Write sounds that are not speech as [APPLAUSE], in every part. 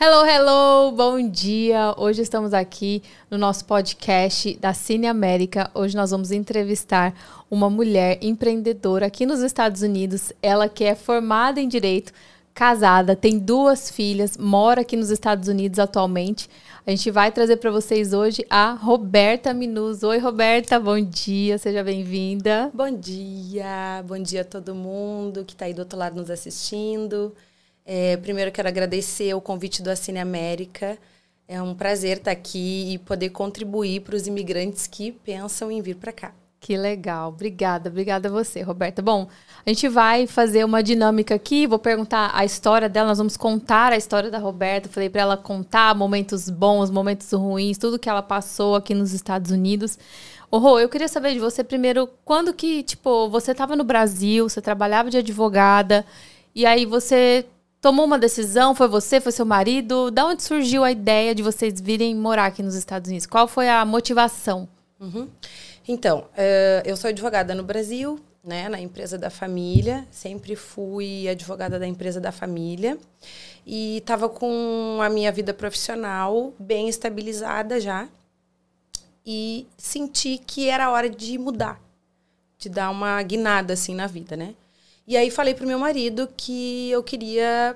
Hello, hello, bom dia. Hoje estamos aqui no nosso podcast da Cine América. Hoje nós vamos entrevistar uma mulher empreendedora aqui nos Estados Unidos. Ela que é formada em direito, casada, tem duas filhas, mora aqui nos Estados Unidos atualmente. A gente vai trazer para vocês hoje a Roberta Minus. Oi, Roberta, bom dia, seja bem-vinda. Bom dia, bom dia a todo mundo que está aí do outro lado nos assistindo. É, primeiro quero agradecer o convite do Cine América. É um prazer estar aqui e poder contribuir para os imigrantes que pensam em vir para cá. Que legal. Obrigada, obrigada a você, Roberta. Bom, a gente vai fazer uma dinâmica aqui, vou perguntar a história dela, nós vamos contar a história da Roberta. Falei para ela contar momentos bons, momentos ruins, tudo que ela passou aqui nos Estados Unidos. Ô, Rô, eu queria saber de você primeiro, quando que, tipo, você estava no Brasil, você trabalhava de advogada, e aí você tomou uma decisão? Foi você? Foi seu marido? Da onde surgiu a ideia de vocês virem morar aqui nos Estados Unidos? Qual foi a motivação? Uhum. Então, uh, eu sou advogada no Brasil, né, na empresa da família. Sempre fui advogada da empresa da família. E estava com a minha vida profissional bem estabilizada já. E senti que era hora de mudar, de dar uma guinada assim na vida, né? E aí falei pro meu marido que eu queria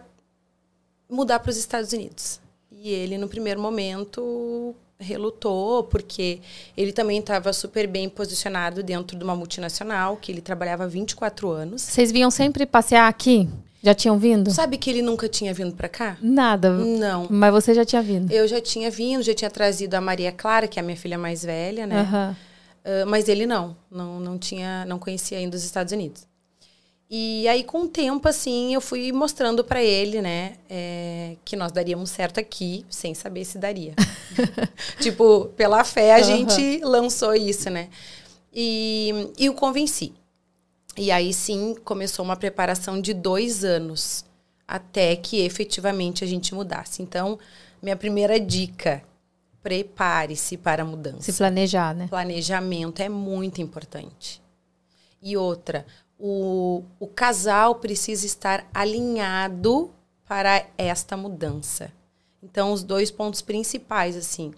mudar para os Estados Unidos. E ele, no primeiro momento, relutou, porque ele também estava super bem posicionado dentro de uma multinacional, que ele trabalhava 24 anos. Vocês vinham sempre passear aqui? Já tinham vindo? Sabe que ele nunca tinha vindo para cá? Nada. Não. Mas você já tinha vindo? Eu já tinha vindo, já tinha trazido a Maria Clara, que é a minha filha mais velha, né? Uhum. Uh, mas ele não, não, não tinha, não conhecia ainda os Estados Unidos. E aí, com o tempo, assim, eu fui mostrando para ele, né, é, que nós daríamos certo aqui, sem saber se daria. [LAUGHS] tipo, pela fé, a uhum. gente lançou isso, né? E, e o convenci. E aí, sim, começou uma preparação de dois anos até que efetivamente a gente mudasse. Então, minha primeira dica: prepare-se para a mudança. Se planejar, né? Planejamento é muito importante. E outra, o, o casal precisa estar alinhado para esta mudança. Então, os dois pontos principais, assim,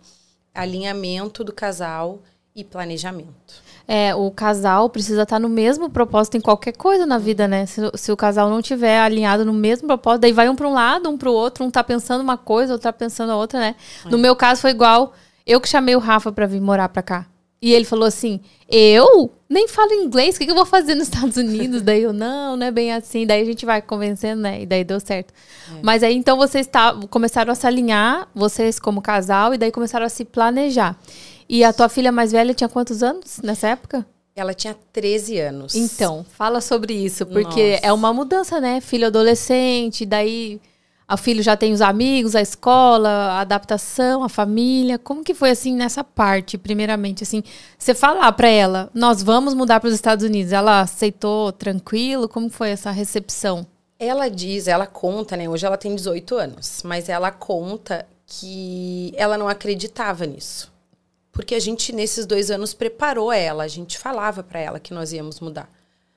alinhamento do casal e planejamento. É, o casal precisa estar no mesmo propósito em qualquer coisa na vida, né? Se, se o casal não tiver alinhado no mesmo propósito, daí vai um para um lado, um para o outro, um tá pensando uma coisa, outro tá pensando a outra, né? É. No meu caso foi igual, eu que chamei o Rafa para vir morar para cá. E ele falou assim: Eu nem falo inglês, o que, que eu vou fazer nos [LAUGHS] Estados Unidos? daí eu, não, não é bem assim. Daí a gente vai convencendo, né? E daí deu certo. É. Mas aí então vocês tá, começaram a se alinhar, vocês como casal, e daí começaram a se planejar. E a tua filha mais velha tinha quantos anos nessa época? Ela tinha 13 anos. Então, fala sobre isso, porque Nossa. é uma mudança, né? Filho adolescente, daí o filho já tem os amigos, a escola, a adaptação, a família. Como que foi assim nessa parte, primeiramente, assim, você falar para ela, nós vamos mudar para os Estados Unidos, ela aceitou tranquilo? Como foi essa recepção? Ela diz, ela conta, né? Hoje ela tem 18 anos, mas ela conta que ela não acreditava nisso. Porque a gente, nesses dois anos, preparou ela, a gente falava para ela que nós íamos mudar.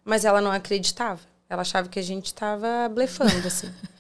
Mas ela não acreditava. Ela achava que a gente estava blefando, assim. [LAUGHS]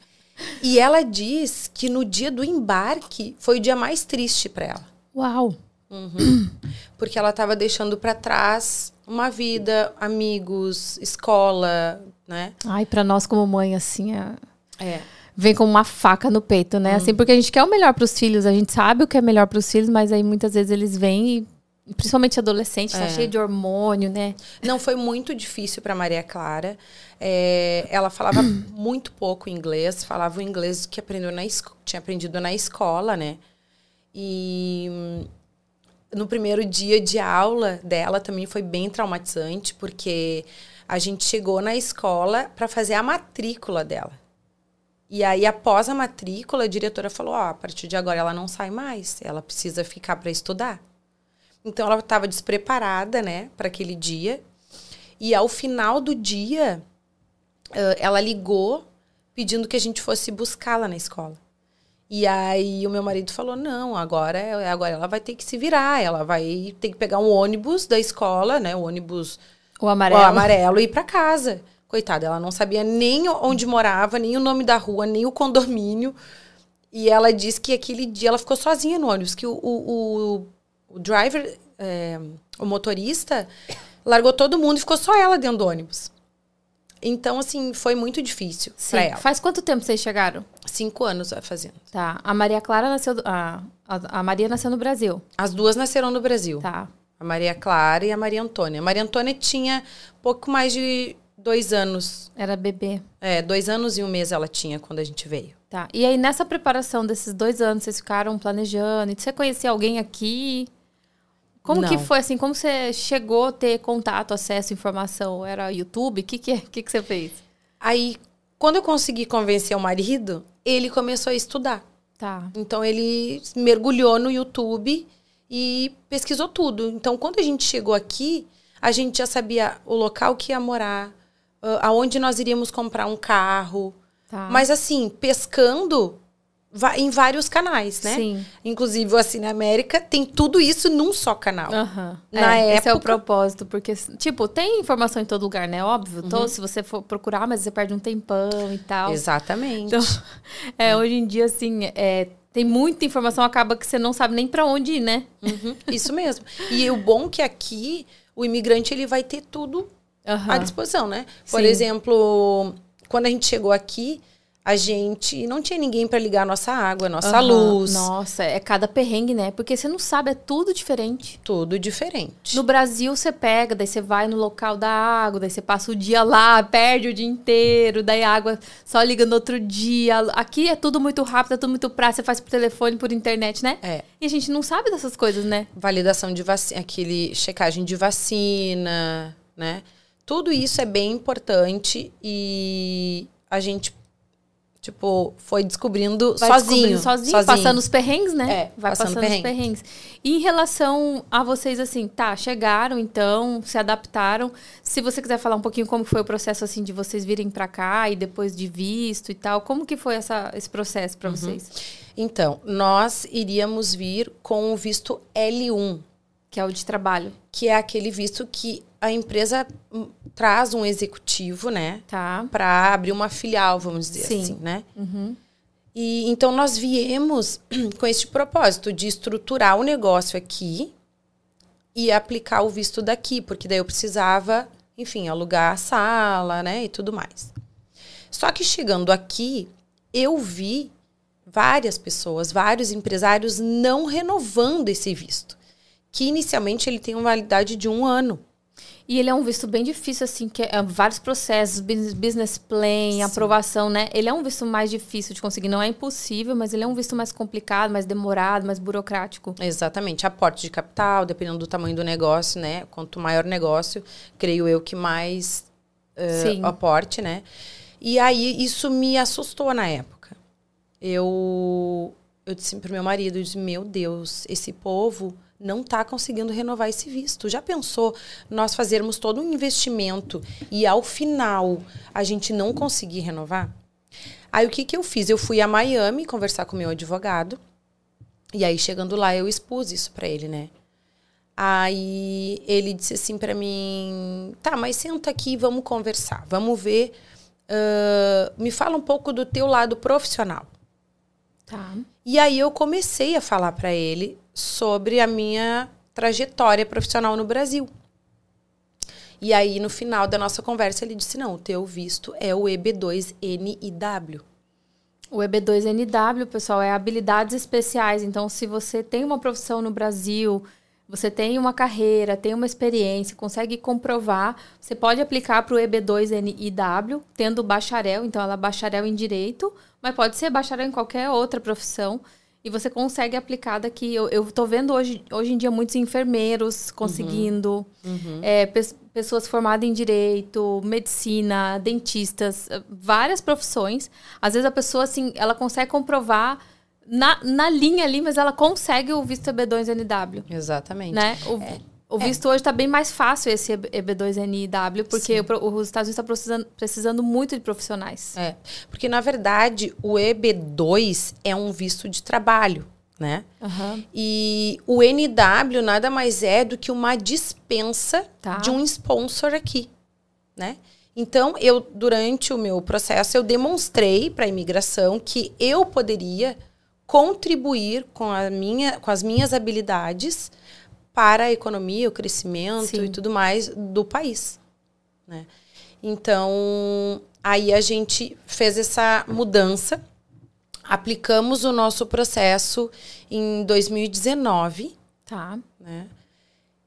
E ela diz que no dia do embarque foi o dia mais triste para ela. Uau! Uhum. Porque ela estava deixando para trás uma vida, amigos, escola, né? Ai, para nós como mãe assim é... é. Vem com uma faca no peito, né? Uhum. Assim, porque a gente quer o melhor para os filhos, a gente sabe o que é melhor para os filhos, mas aí muitas vezes eles vêm e principalmente adolescente, tá é. cheio de hormônio, né? Não, foi muito difícil para Maria Clara. É, ela falava [COUGHS] muito pouco inglês, falava o inglês que aprendeu na tinha aprendido na escola, né? E no primeiro dia de aula dela também foi bem traumatizante, porque a gente chegou na escola para fazer a matrícula dela. E aí, após a matrícula, a diretora falou: Ó, oh, a partir de agora ela não sai mais, ela precisa ficar para estudar. Então ela estava despreparada, né, para aquele dia. E ao final do dia, ela ligou pedindo que a gente fosse buscá-la na escola. E aí o meu marido falou: "Não, agora agora ela vai ter que se virar, ela vai ter que pegar um ônibus da escola, né, o ônibus o amarelo, o amarelo e ir para casa". Coitada, ela não sabia nem onde morava, nem o nome da rua, nem o condomínio. E ela disse que aquele dia ela ficou sozinha no ônibus, que o, o, o, o driver, é, o motorista, largou todo mundo e ficou só ela dentro do ônibus. Então, assim, foi muito difícil para ela. Faz quanto tempo vocês chegaram? Cinco anos fazendo. Tá. A Maria Clara nasceu. A, a, a Maria nasceu no Brasil. As duas nasceram no Brasil. Tá. A Maria Clara e a Maria Antônia. A Maria Antônia tinha pouco mais de dois anos. Era bebê. É, dois anos e um mês ela tinha quando a gente veio. Tá. E aí, nessa preparação desses dois anos, vocês ficaram planejando? E você conhecia alguém aqui? Como Não. que foi, assim? Como você chegou a ter contato, acesso, informação? Era YouTube? O que, que, [LAUGHS] que, que você fez? Aí, quando eu consegui convencer o marido, ele começou a estudar. Tá. Então, ele mergulhou no YouTube e pesquisou tudo. Então, quando a gente chegou aqui, a gente já sabia o local que ia morar, ah, aonde nós iríamos comprar um carro. Tá. Mas, assim, pescando em vários canais, né? Sim. Inclusive, o Cine América tem tudo isso num só canal. Aham. Na É, Esse é o época- propósito, porque, tipo, tem informação em todo lugar, né? Óbvio. Uhum. Então, se você for procurar, mas você perde um tempão e tal. Exatamente. Então, [LAUGHS] é, hoje em dia, assim, é, tem muita informação, acaba que você não sabe nem pra onde ir, né? Uhum, isso mesmo. E o bom é que aqui, o imigrante, ele vai ter tudo à disposição, né? Por Sim. exemplo, quando a gente chegou aqui, a gente não tinha ninguém para ligar a nossa água, a nossa Aham. luz. Nossa, é cada perrengue, né? Porque você não sabe, é tudo diferente. Tudo diferente. No Brasil, você pega, daí você vai no local da água, daí você passa o dia lá, perde o dia inteiro, daí a água só liga no outro dia. Aqui é tudo muito rápido, é tudo muito prático, você faz por telefone, por internet, né? É. E a gente não sabe dessas coisas, né? Validação de vacina, aquele checagem de vacina, né? Tudo isso é bem importante e a gente, tipo, foi descobrindo Vai sozinho, descobrindo sozinho, passando os perrengues, né? É, Vai passando passando, perrengue. os perrengues. E em relação a vocês, assim, tá, chegaram então, se adaptaram. Se você quiser falar um pouquinho como foi o processo, assim, de vocês virem pra cá e depois de visto e tal, como que foi essa, esse processo Uhum. pra vocês? Então, nós iríamos vir com o visto L1, Que é o de trabalho, que é aquele visto que a empresa hum, traz um executivo, né, tá? para abrir uma filial, vamos dizer Sim. assim, né? Uhum. E então nós viemos [CLEARS THROAT] com este propósito de estruturar o negócio aqui e aplicar o visto daqui, porque daí eu precisava, enfim, alugar a sala, né, e tudo mais. Só que chegando aqui, eu vi várias pessoas, vários empresários não renovando esse visto, que inicialmente ele tem uma validade de um ano. E ele é um visto bem difícil, assim, que é vários processos, business plan, Sim. aprovação, né? Ele é um visto mais difícil de conseguir. Não é impossível, mas ele é um visto mais complicado, mais demorado, mais burocrático. Exatamente, aporte de capital, dependendo do tamanho do negócio, né? Quanto maior o negócio, creio eu que mais Sim. aporte, né? E aí isso me assustou na época. Eu eu disse pro meu marido, eu disse, meu Deus, esse povo não está conseguindo renovar esse visto. Já pensou nós fazermos todo um investimento e ao final a gente não conseguir renovar? Aí o que que eu fiz? Eu fui a Miami conversar com meu advogado. E aí, chegando lá, eu expus isso pra ele, né? Aí ele disse assim pra mim: tá, mas senta aqui, vamos conversar, vamos ver. ah, me fala um pouco do teu lado profissional. Tá. E aí eu comecei a falar pra ele sobre a minha trajetória profissional no Brasil. E aí, no final da nossa conversa, ele disse: não, o teu visto é o EB2NIW. O EB2NW, pessoal, é habilidades especiais. Então, se você tem uma profissão no Brasil, você tem uma carreira, tem uma experiência, consegue comprovar, você pode aplicar para o EB2NIW, tendo bacharel. Então, ela é bacharel em direito, mas pode ser bacharel em qualquer outra profissão. E você consegue aplicar daqui. Eu, eu tô vendo hoje, hoje em dia muitos enfermeiros conseguindo, é, pes- pessoas formadas em direito, medicina, dentistas, eh, várias profissões. Às vezes a pessoa, assim, ela consegue comprovar na, na linha ali, mas ela consegue o visto EB2NW, Exatamente. né? O, o visto hoje está bem mais fácil esse EB2NW, porque o os Estados Unidos está precisando, precisando muito de profissionais. É, porque na verdade o EB2 é um visto de trabalho, né? Aham. E o NW nada mais é do que uma dispensa Tá. de um sponsor aqui, né? Então, eu durante o meu processo eu demonstrei para a imigração que eu poderia contribuir com, a minha, com as minhas habilidades para a economia, o crescimento Sim. e tudo mais do país. Né? Então, aí a gente fez essa mudança, aplicamos o nosso processo em 2019. Tá. Né?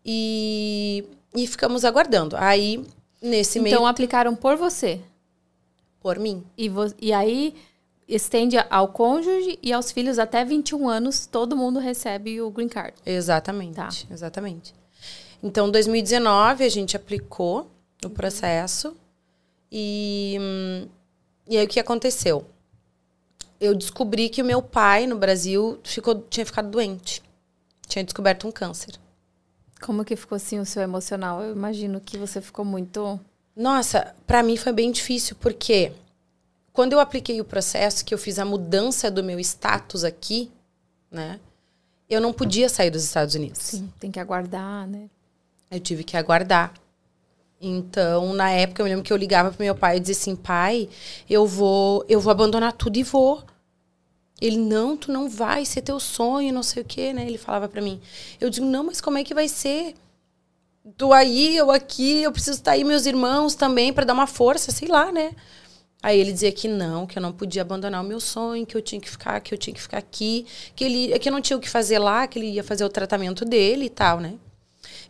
E, e ficamos aguardando. Aí, nesse então, meio. Então, aplicaram por você? Por mim. E, vo... e aí estende ao cônjuge e aos filhos até 21 anos, todo mundo recebe o green card. Exatamente. Tá. Exatamente. Então, 2019 a gente aplicou o uhum. processo e e aí o que aconteceu? Eu descobri que o meu pai no Brasil ficou tinha ficado doente. Tinha descoberto um câncer. Como que ficou assim o seu emocional? Eu imagino que você ficou muito Nossa, para mim foi bem difícil porque quando eu apliquei o processo, que eu fiz a mudança do meu status aqui, né? Eu não podia sair dos Estados Unidos. Sim, tem que aguardar, né? Eu tive que aguardar. Então, na época, eu me lembro que eu ligava pro meu pai e dizia assim: pai, eu vou, eu vou abandonar tudo e vou. Ele, não, tu não vai ser teu sonho, não sei o quê, né? Ele falava para mim. Eu digo, não, mas como é que vai ser? Tu aí, eu aqui, eu preciso estar aí, meus irmãos também, para dar uma força, sei lá, né? Aí ele dizia que não, que eu não podia abandonar o meu sonho, que eu tinha que ficar, que eu tinha que ficar aqui, que ele, que eu não tinha o que fazer lá, que ele ia fazer o tratamento dele e tal, né?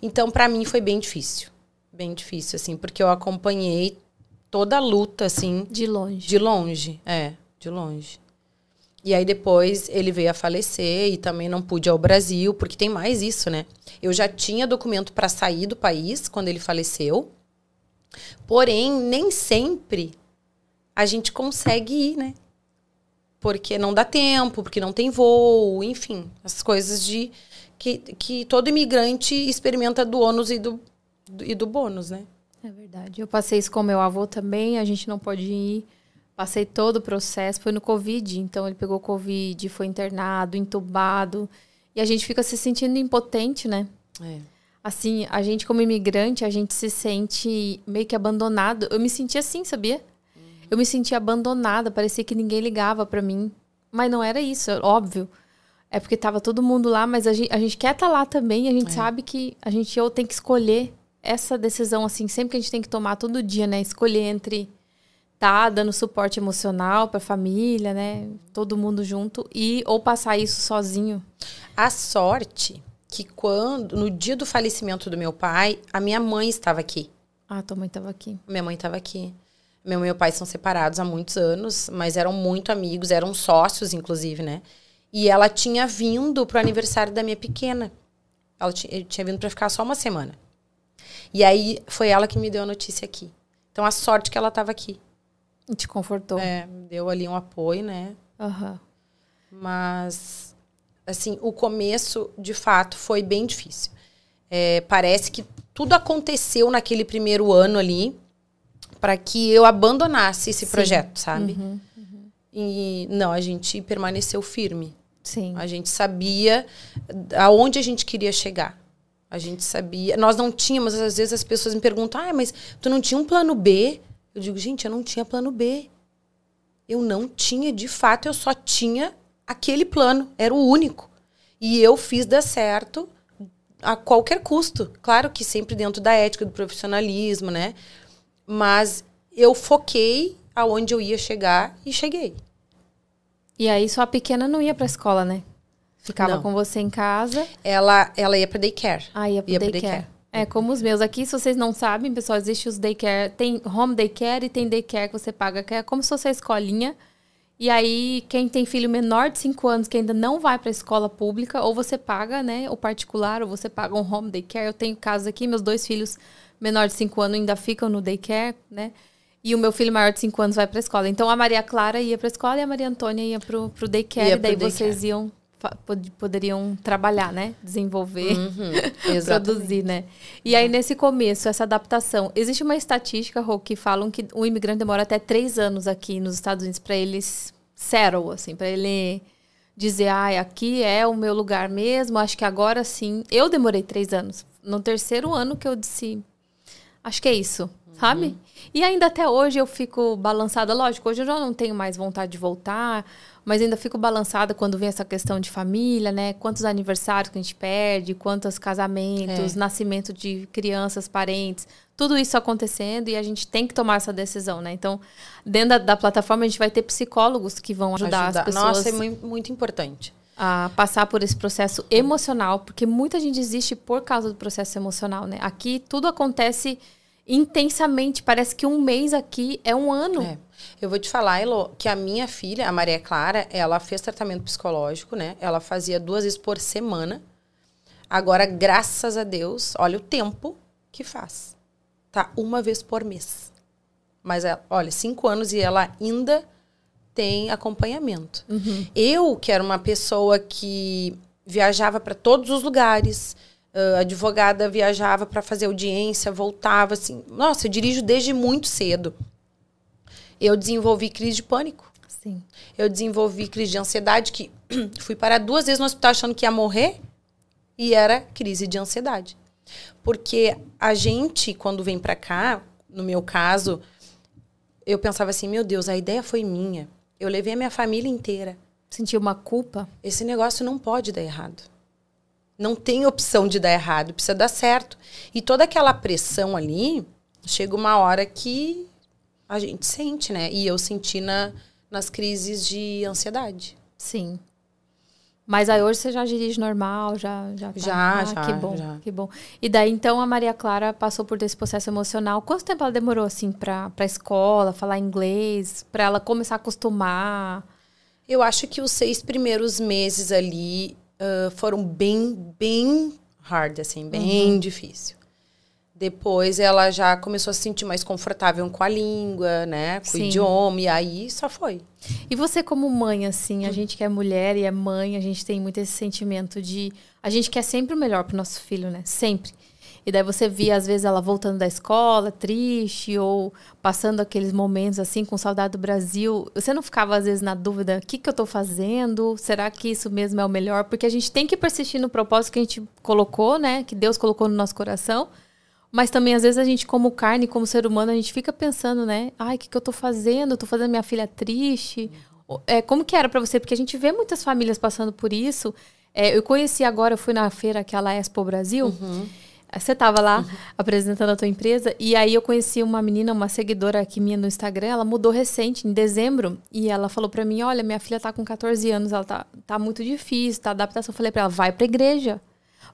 Então, para mim foi bem difícil, bem difícil assim, porque eu acompanhei toda a luta assim, de longe. De longe, é, de longe. E aí depois ele veio a falecer e também não pude ir ao Brasil, porque tem mais isso, né? Eu já tinha documento para sair do país quando ele faleceu. Porém, nem sempre a gente consegue ir, né? Porque não dá tempo, porque não tem voo, enfim, as coisas de que, que todo imigrante experimenta do ônus e do, do, e do bônus, né? É verdade. Eu passei isso com meu avô também, a gente não pode ir. Passei todo o processo, foi no Covid, então ele pegou Covid, foi internado, entubado. E a gente fica se sentindo impotente, né? É. Assim, a gente como imigrante, a gente se sente meio que abandonado. Eu me senti assim, sabia? Eu me sentia abandonada, parecia que ninguém ligava para mim. Mas não era isso, é óbvio. É porque tava todo mundo lá, mas a gente, a gente quer estar tá lá também. A gente é. sabe que a gente ou tem que escolher essa decisão, assim, sempre que a gente tem que tomar todo dia, né? Escolher entre tá dando suporte emocional para a família, né? Todo mundo junto e ou passar isso sozinho. A sorte que quando no dia do falecimento do meu pai, a minha mãe estava aqui. Ah, tua mãe estava aqui. Minha mãe estava aqui. Meu e meu pai são separados há muitos anos, mas eram muito amigos, eram sócios, inclusive, né? E ela tinha vindo pro aniversário da minha pequena. Ela tinha vindo para ficar só uma semana. E aí foi ela que me deu a notícia aqui. Então a sorte que ela estava aqui. E te confortou. É, deu ali um apoio, né? Uhum. Mas, assim, o começo, de fato, foi bem difícil. É, parece que tudo aconteceu naquele primeiro ano ali para que eu abandonasse esse Sim. projeto, sabe? Uhum, uhum. E não, a gente permaneceu firme. Sim. A gente sabia aonde a gente queria chegar. A gente sabia. Nós não tínhamos, às vezes as pessoas me perguntam: ah, mas tu não tinha um plano B? Eu digo, gente, eu não tinha plano B. Eu não tinha, de fato, eu só tinha aquele plano. Era o único. E eu fiz dar certo a qualquer custo. Claro que sempre dentro da ética, do profissionalismo, né? Mas eu foquei aonde eu ia chegar e cheguei. E aí sua pequena não ia para a escola, né? Ficava não. com você em casa. Ela ela ia para daycare. Ah, ia para daycare. daycare. É, como os meus aqui, se vocês não sabem, pessoal, existe os daycare, tem home daycare e tem daycare que você paga, que é como se fosse a escolinha. E aí, quem tem filho menor de 5 anos que ainda não vai para a escola pública, ou você paga, né, o particular, ou você paga um home daycare. Eu tenho casos aqui, meus dois filhos menor de 5 anos ainda ficam no daycare, né? E o meu filho maior de 5 anos vai para a escola. Então a Maria Clara ia para a escola e a Maria Antônia ia para o daycare. Ia e daí vocês iam poderiam trabalhar, né? Desenvolver, uhum, [LAUGHS] produzir, né? E aí, nesse começo, essa adaptação, existe uma estatística, Rô, que falam que o imigrante demora até três anos aqui nos Estados Unidos para eles settle, assim, para ele dizer, ah, aqui é o meu lugar mesmo, acho que agora sim. Eu demorei três anos. No terceiro ano que eu disse, Acho que é isso, uhum. sabe? E ainda até hoje eu fico balançada. Lógico, hoje eu já não tenho mais vontade de voltar. mas ainda fico balançada quando vem essa questão de família, né? Quantos aniversários que a gente perde, quantos casamentos, é. nascimento de crianças, parentes, tudo isso acontecendo e a gente tem que tomar essa decisão, né? Então, dentro da, da plataforma a gente vai ter psicólogos que vão ajudar, ajudar. as pessoas. Nossa, é muito, muito importante a passar por esse processo emocional, porque muita gente desiste por causa do processo emocional, né? Aqui tudo acontece intensamente, parece que um mês aqui é um ano. É. Eu vou te falar, Elo, que a minha filha, a Maria Clara, ela fez tratamento psicológico, né? Ela fazia duas vezes por semana. Agora, graças a Deus, olha o tempo que faz. Tá uma vez por mês. Mas, ela, olha, cinco anos e ela ainda tem acompanhamento. Uhum. Eu, que era uma pessoa que viajava para todos os lugares, advogada viajava para fazer audiência, voltava assim. Nossa, eu dirijo desde muito cedo. Eu desenvolvi crise de pânico. Sim. Eu desenvolvi crise de ansiedade que [CLEARS THROAT] fui parar duas vezes no hospital achando que ia morrer e era crise de ansiedade. Porque a gente quando vem para cá, no meu caso, eu pensava assim, meu Deus, a ideia foi minha. Eu levei a minha família inteira. Sentiu uma culpa? Esse negócio não pode dar errado. Não tem opção de dar errado, precisa dar certo. E toda aquela pressão ali, chega uma hora que a gente sente, né? E eu senti na, nas crises de ansiedade. Sim. Mas aí hoje você já dirige normal, já já tá. já, ah, já que bom, já. que bom. E daí então a Maria Clara passou por esse processo emocional. Quanto tempo ela demorou assim para para escola, falar inglês, para ela começar a acostumar? Eu acho que os seis primeiros meses ali uh, foram bem bem hard assim, bem uhum. difícil. Depois ela já começou a se sentir mais confortável com a língua, né? Com Sim. o idioma, e aí só foi. E você, como mãe, assim, a gente que é mulher e é mãe, a gente tem muito esse sentimento de. A gente quer sempre o melhor pro nosso filho, né? Sempre. E daí você via, às vezes, ela voltando da escola, triste, ou passando aqueles momentos assim, com saudade do Brasil. Você não ficava, às vezes, na dúvida: o que, que eu estou fazendo? Será que isso mesmo é o melhor? Porque a gente tem que persistir no propósito que a gente colocou, né? Que Deus colocou no nosso coração. Mas também, às vezes, a gente, como carne, como ser humano, a gente fica pensando, né? Ai, o que, que eu tô fazendo? Eu tô fazendo minha filha triste. É, como que era para você? Porque a gente vê muitas famílias passando por isso. É, eu conheci agora, eu fui na feira, aquela Expo Brasil. Uhum. Você estava lá uhum. apresentando a tua empresa e aí eu conheci uma menina, uma seguidora aqui minha no Instagram, ela mudou recente, em dezembro, e ela falou para mim, olha, minha filha tá com 14 anos, ela tá, tá muito difícil, tá adaptação. Eu falei para ela, vai pra igreja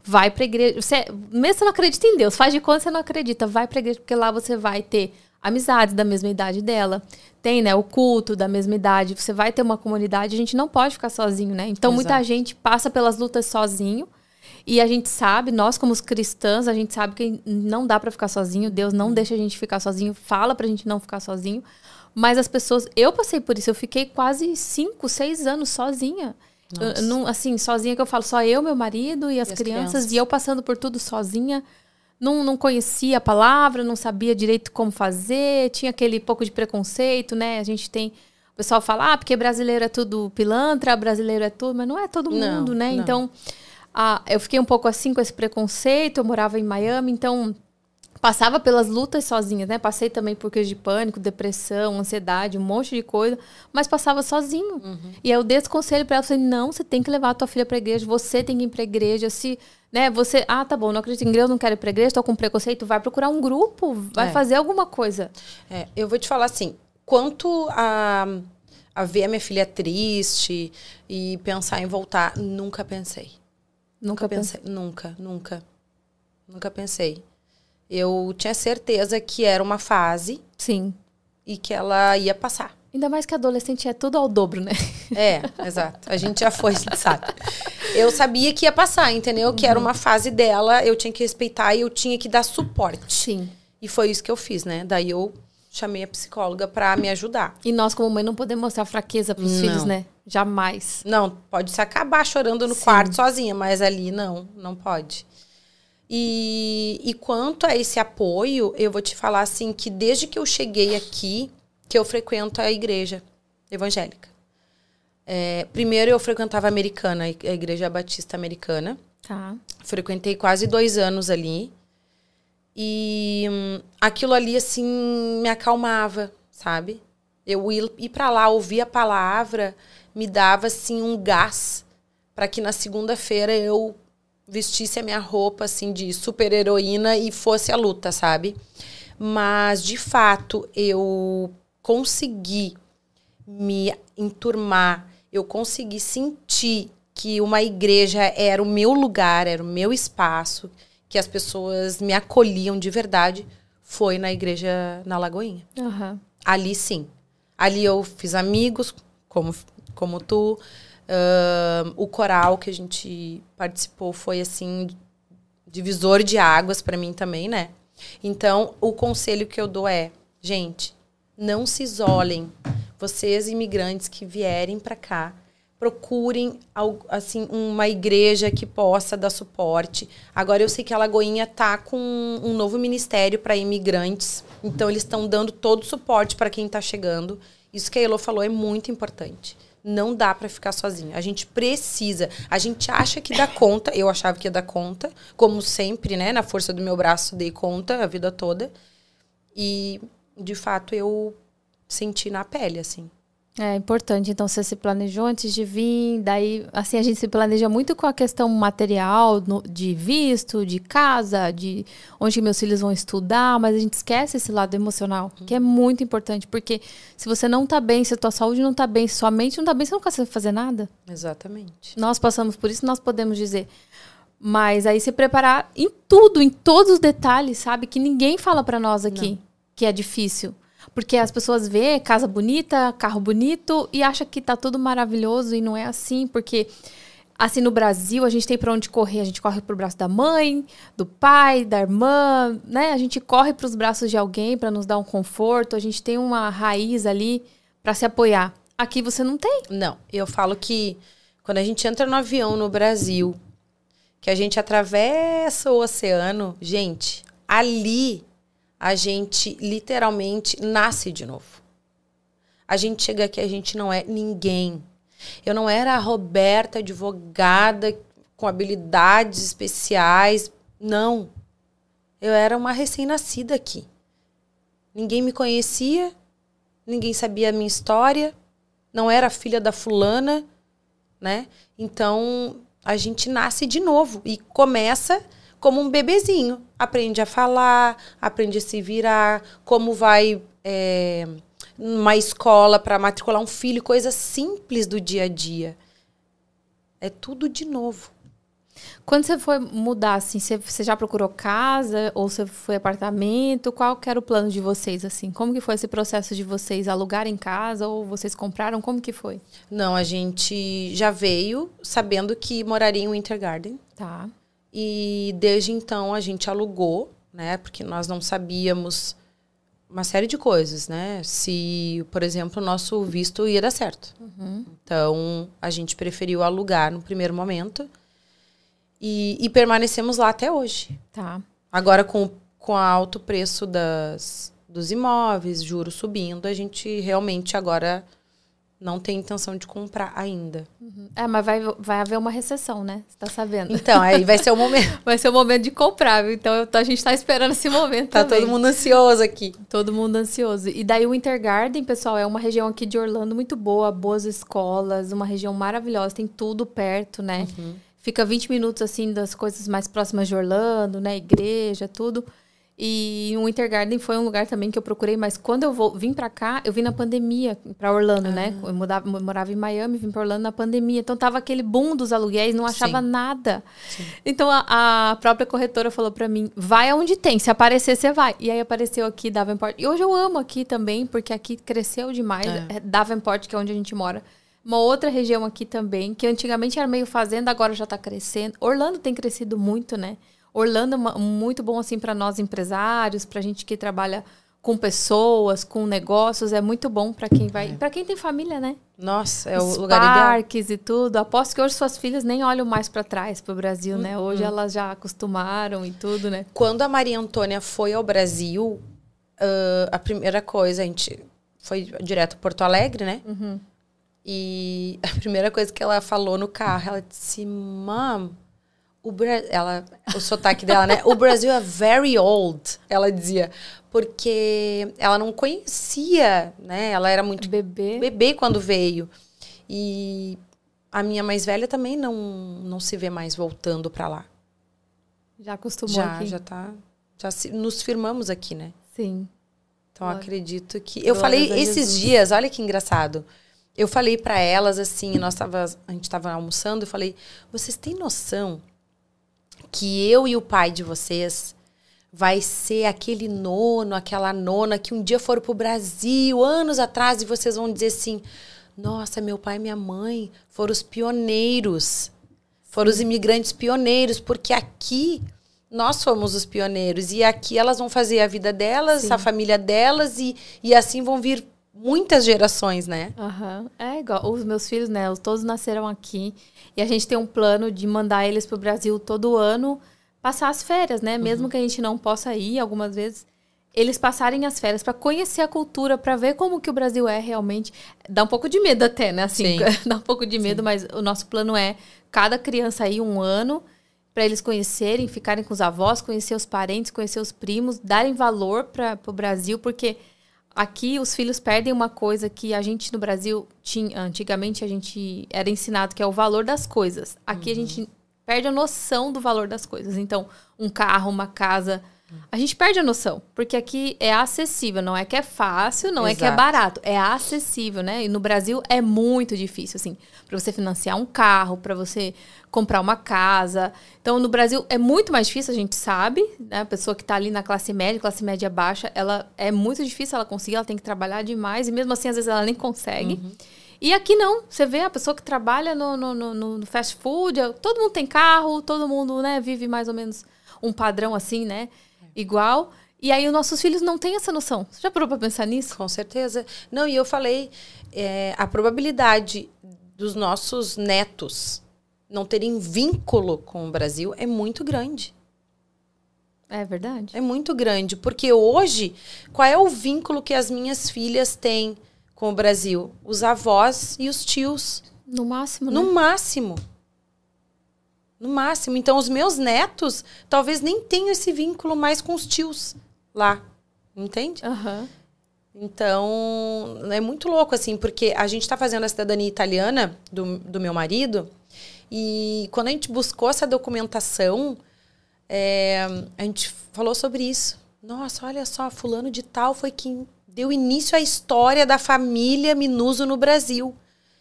vai pra igreja. Você, mesmo se você não acredita em Deus, faz de conta que você não acredita, vai pra igreja, porque lá você vai ter amizades da mesma idade dela. Tem, né, o culto da mesma idade. Você vai ter uma comunidade, a gente não pode ficar sozinho, né? Então, Exato. muita gente passa pelas lutas sozinho. E a gente sabe, nós como cristãs, a gente sabe que não dá para ficar sozinho. Deus não deixa a gente ficar sozinho, fala pra gente não ficar sozinho. Mas as pessoas, eu passei por isso, eu fiquei quase cinco, seis anos sozinha. Eu, não, assim, sozinha que eu falo, só eu, meu marido e as, e as crianças, crianças, e eu passando por tudo sozinha. Não, não conhecia a palavra, não sabia direito como fazer, tinha aquele pouco de preconceito, né? A gente tem. O pessoal fala, ah, porque brasileiro é tudo pilantra, brasileiro é tudo, mas não é todo mundo, não, né? Não. Então, ah, eu fiquei um pouco assim com esse preconceito, eu morava em Miami, então passava pelas lutas sozinha, né? Passei também por crise de pânico, depressão, ansiedade, um monte de coisa, mas passava sozinho. Uhum. E eu dei esse conselho para ela, falei, não, você tem que levar a tua filha para igreja, você tem que ir para igreja, se, né, você, ah, tá bom, não acredito em igreja, não quero ir para igreja, tô com preconceito, vai procurar um grupo, vai é. fazer alguma coisa. É, eu vou te falar assim, quanto a a ver a minha filha triste e pensar em voltar, nunca pensei. Nunca, nunca pensei, nunca, nunca. Nunca pensei eu tinha certeza que era uma fase. Sim. E que ela ia passar. Ainda mais que adolescente é tudo ao dobro, né? [LAUGHS] É, exato. A gente já foi, [LAUGHS] sabe. Eu sabia que ia passar, entendeu? Que era uma fase dela, eu tinha que respeitar e eu tinha que dar suporte. Sim. E foi isso que eu fiz, né? Daí eu chamei a psicóloga para me ajudar. E nós, como mãe, não podemos mostrar fraqueza para os filhos, né? Jamais. Não, pode se acabar chorando no Sim. quarto sozinha, mas ali não, não pode. E, e quanto a esse apoio, eu vou te falar assim que desde que eu cheguei aqui, que eu frequento a igreja evangélica. É, primeiro eu frequentava a americana, a igreja batista americana. Tá. Frequentei quase dois anos ali. E hum, aquilo ali, assim, me acalmava, sabe? Eu ir, ir para lá, ouvir a palavra, me dava assim um gás para que na segunda-feira eu vestisse a minha roupa assim de super heroína e fosse a luta, sabe? Mas de fato eu consegui me enturmar, eu consegui sentir que uma igreja era o meu lugar, era o meu espaço, que as pessoas me acolhiam de verdade, foi na igreja na Lagoinha. Uhum. Ali sim. Ali eu fiz amigos, como, como tu. Uh, o coral que a gente participou foi assim divisor de águas para mim também, né? Então, o conselho que eu dou é, gente, não se isolem. Vocês imigrantes que vierem para cá, procurem assim uma igreja que possa dar suporte. Agora eu sei que a Lagoinha tá com um novo ministério para imigrantes, então eles estão dando todo o suporte para quem está chegando. Isso que a Elo falou é muito importante. Não dá para ficar sozinho. A gente precisa. A gente acha que dá conta. Eu achava que ia dar conta, como sempre, né? Na força do meu braço dei conta a vida toda. E de fato eu senti na pele assim. É importante, então você se planejou antes de vir, daí assim a gente se planeja muito com a questão material no, de visto, de casa, de onde meus filhos vão estudar, mas a gente esquece esse lado emocional, que é muito importante, porque se você não tá bem, se a tua saúde não tá bem, se sua mente não tá bem, você não consegue fazer nada. Exatamente. Nós passamos por isso, nós podemos dizer. Mas aí se preparar em tudo, em todos os detalhes, sabe? Que ninguém fala para nós aqui não. que é difícil. Porque as pessoas vê casa bonita, carro bonito e acha que tá tudo maravilhoso e não é assim, porque assim no Brasil a gente tem para onde correr, a gente corre pro braço da mãe, do pai, da irmã, né? A gente corre para os braços de alguém para nos dar um conforto, a gente tem uma raiz ali para se apoiar. Aqui você não tem? Não, eu falo que quando a gente entra no avião no Brasil, que a gente atravessa o oceano, gente, ali a gente literalmente nasce de novo. A gente chega aqui, a gente não é ninguém. Eu não era a Roberta, advogada com habilidades especiais. Não. Eu era uma recém-nascida aqui. Ninguém me conhecia, ninguém sabia a minha história, não era filha da fulana, né? Então, a gente nasce de novo e começa como um bebezinho. Aprende a falar, aprende a se virar, como vai é, numa escola para matricular um filho, coisas simples do dia a dia. É tudo de novo. Quando você foi mudar, assim, você, já procurou casa ou você foi apartamento? Qual era o plano de vocês, assim? Como que foi esse processo de vocês alugarem casa ou vocês compraram? Como que foi? Não, a gente já veio sabendo que moraria em Winter Garden. Tá. E desde então a gente alugou, né? Porque nós não sabíamos uma série de coisas, né? Se, por exemplo, o nosso visto ia dar certo. Uhum. Então a gente preferiu alugar no primeiro momento e, e permanecemos lá até hoje. Tá. Agora com, com a alto preço das, dos imóveis, juros subindo, a gente realmente agora não tem intenção de comprar ainda. Uhum. É, mas vai, vai haver uma recessão, né? Você tá sabendo. Então, aí vai ser o momento. [LAUGHS] vai ser o momento de comprar, viu? Então eu, a gente tá esperando esse momento Tá também. todo mundo ansioso aqui. Todo mundo ansioso. E daí o Intergarden, pessoal, é uma região aqui de Orlando muito boa, boas escolas, uma região maravilhosa, tem tudo perto, né? Uhum. Fica 20 minutos, assim, das coisas mais próximas de Orlando, né? Igreja, tudo. E o Winter Garden foi um lugar também que eu procurei, mas quando eu vou, vim para cá, eu vim na pandemia para Orlando, né? ah. né? Eu, mudava, morava em Miami, vim para Orlando na pandemia. Então tava aquele boom dos aluguéis, não achava Sim. nada. Sim. Então a, a, própria corretora falou para mim: vai aonde tem, se aparecer, você vai. E aí apareceu aqui Davenport. E hoje eu amo aqui também, porque aqui cresceu demais. É. é Davenport, que é onde a gente mora. Uma outra região aqui também, que antigamente era meio fazenda, agora já está crescendo. Orlando tem crescido muito, né? Orlando é muito bom assim para nós empresários, para gente que trabalha com pessoas, com negócios, é muito bom para quem vai, é. para quem tem família, né? Nossa, é Os o lugar parques ideal. e tudo. Aposto que hoje suas filhas nem olham mais para trás para o Brasil, né? Hoje uhum. elas já acostumaram e tudo, né? Quando a Maria Antônia foi ao Brasil, uh, a primeira coisa a gente foi direto a Porto Alegre, né? Uhum. E a primeira coisa que ela falou no carro, ela disse: "Mam, o, Bra ela, o sotaque dela, né? O Brasil é very old, ela dizia. Porque ela não conhecia, né? Ela era muito bebê, bebê quando veio. E a minha mais velha também não, não se vê mais voltando para lá. Já acostumou já, aqui? Já tá. Já se, nos firmamos aqui, né? Sim. Então Glória. acredito que. Eu Glórias falei esses Jesus. dias, olha que engraçado. Eu falei para elas assim, nós tava, a gente tava almoçando, eu falei: "Vocês têm noção que eu e o pai de vocês vai ser aquele nono, aquela nona que um dia foram pro Brasil anos atrás e vocês vão dizer assim: "Nossa, meu pai e minha mãe foram os pioneiros. Foram os imigrantes pioneiros, porque aqui nós fomos os pioneiros e aqui elas vão fazer a vida delas, Sim. a família delas e, e assim vão vir muitas gerações, né? Aham. É igual. Os meus filhos, né? os- Todos nasceram aqui. E a gente tem um plano de mandar eles pro Brasil todo ano passar as férias, né? Mesmo que a gente não possa ir algumas vezes. Eles passarem as férias para conhecer a cultura, para ver como que o Brasil é realmente. Dá um pouco de medo até, né? Assim, Sim. [LAUGHS] dá um pouco de medo, mas o nosso plano é cada criança aí um ano para eles conhecerem, ficarem com os avós, conhecer os parentes, conhecer os primos, darem valor para o Brasil, porque aqui os filhos perdem uma coisa que a gente no Brasil tinha, antigamente a gente era ensinado que é o valor das coisas. Aqui a gente perde a noção do valor das coisas. Então, um carro, uma casa, a gente perde a noção, porque aqui é acessível, não é que é fácil, não é que é Exato. barato, é acessível, né? E no Brasil é muito difícil, assim, para você financiar um carro, para você comprar uma casa. Então, no Brasil é muito mais difícil, a gente sabe, né? A pessoa que está ali na classe média, classe média baixa, ela é muito difícil ela conseguir, ela tem que trabalhar demais, e mesmo assim, às vezes, ela nem consegue. E aqui não, você vê a pessoa que trabalha no, no, no- no fast food, todo mundo tem carro, todo mundo, né, vive mais ou menos um padrão assim, né? Igual. E aí os nossos filhos não têm essa noção. Você já parou pra pensar nisso? Com certeza. Não, e eu falei, é, a probabilidade dos nossos netos não terem vínculo com o Brasil é muito grande. É verdade. É muito grande. Porque hoje, qual é o vínculo que as minhas filhas têm com o Brasil? Os avós e os tios. No máximo, né? No máximo. No máximo. Então, os meus netos talvez nem tenham esse vínculo mais com os tios lá. Entende? Aham. Então, é muito louco, assim, porque a gente tá fazendo a cidadania italiana do, do meu marido, e quando a gente buscou essa documentação, é, a gente falou sobre isso. Nossa, olha só, fulano de tal foi quem deu início à história da família Minuso no Brasil.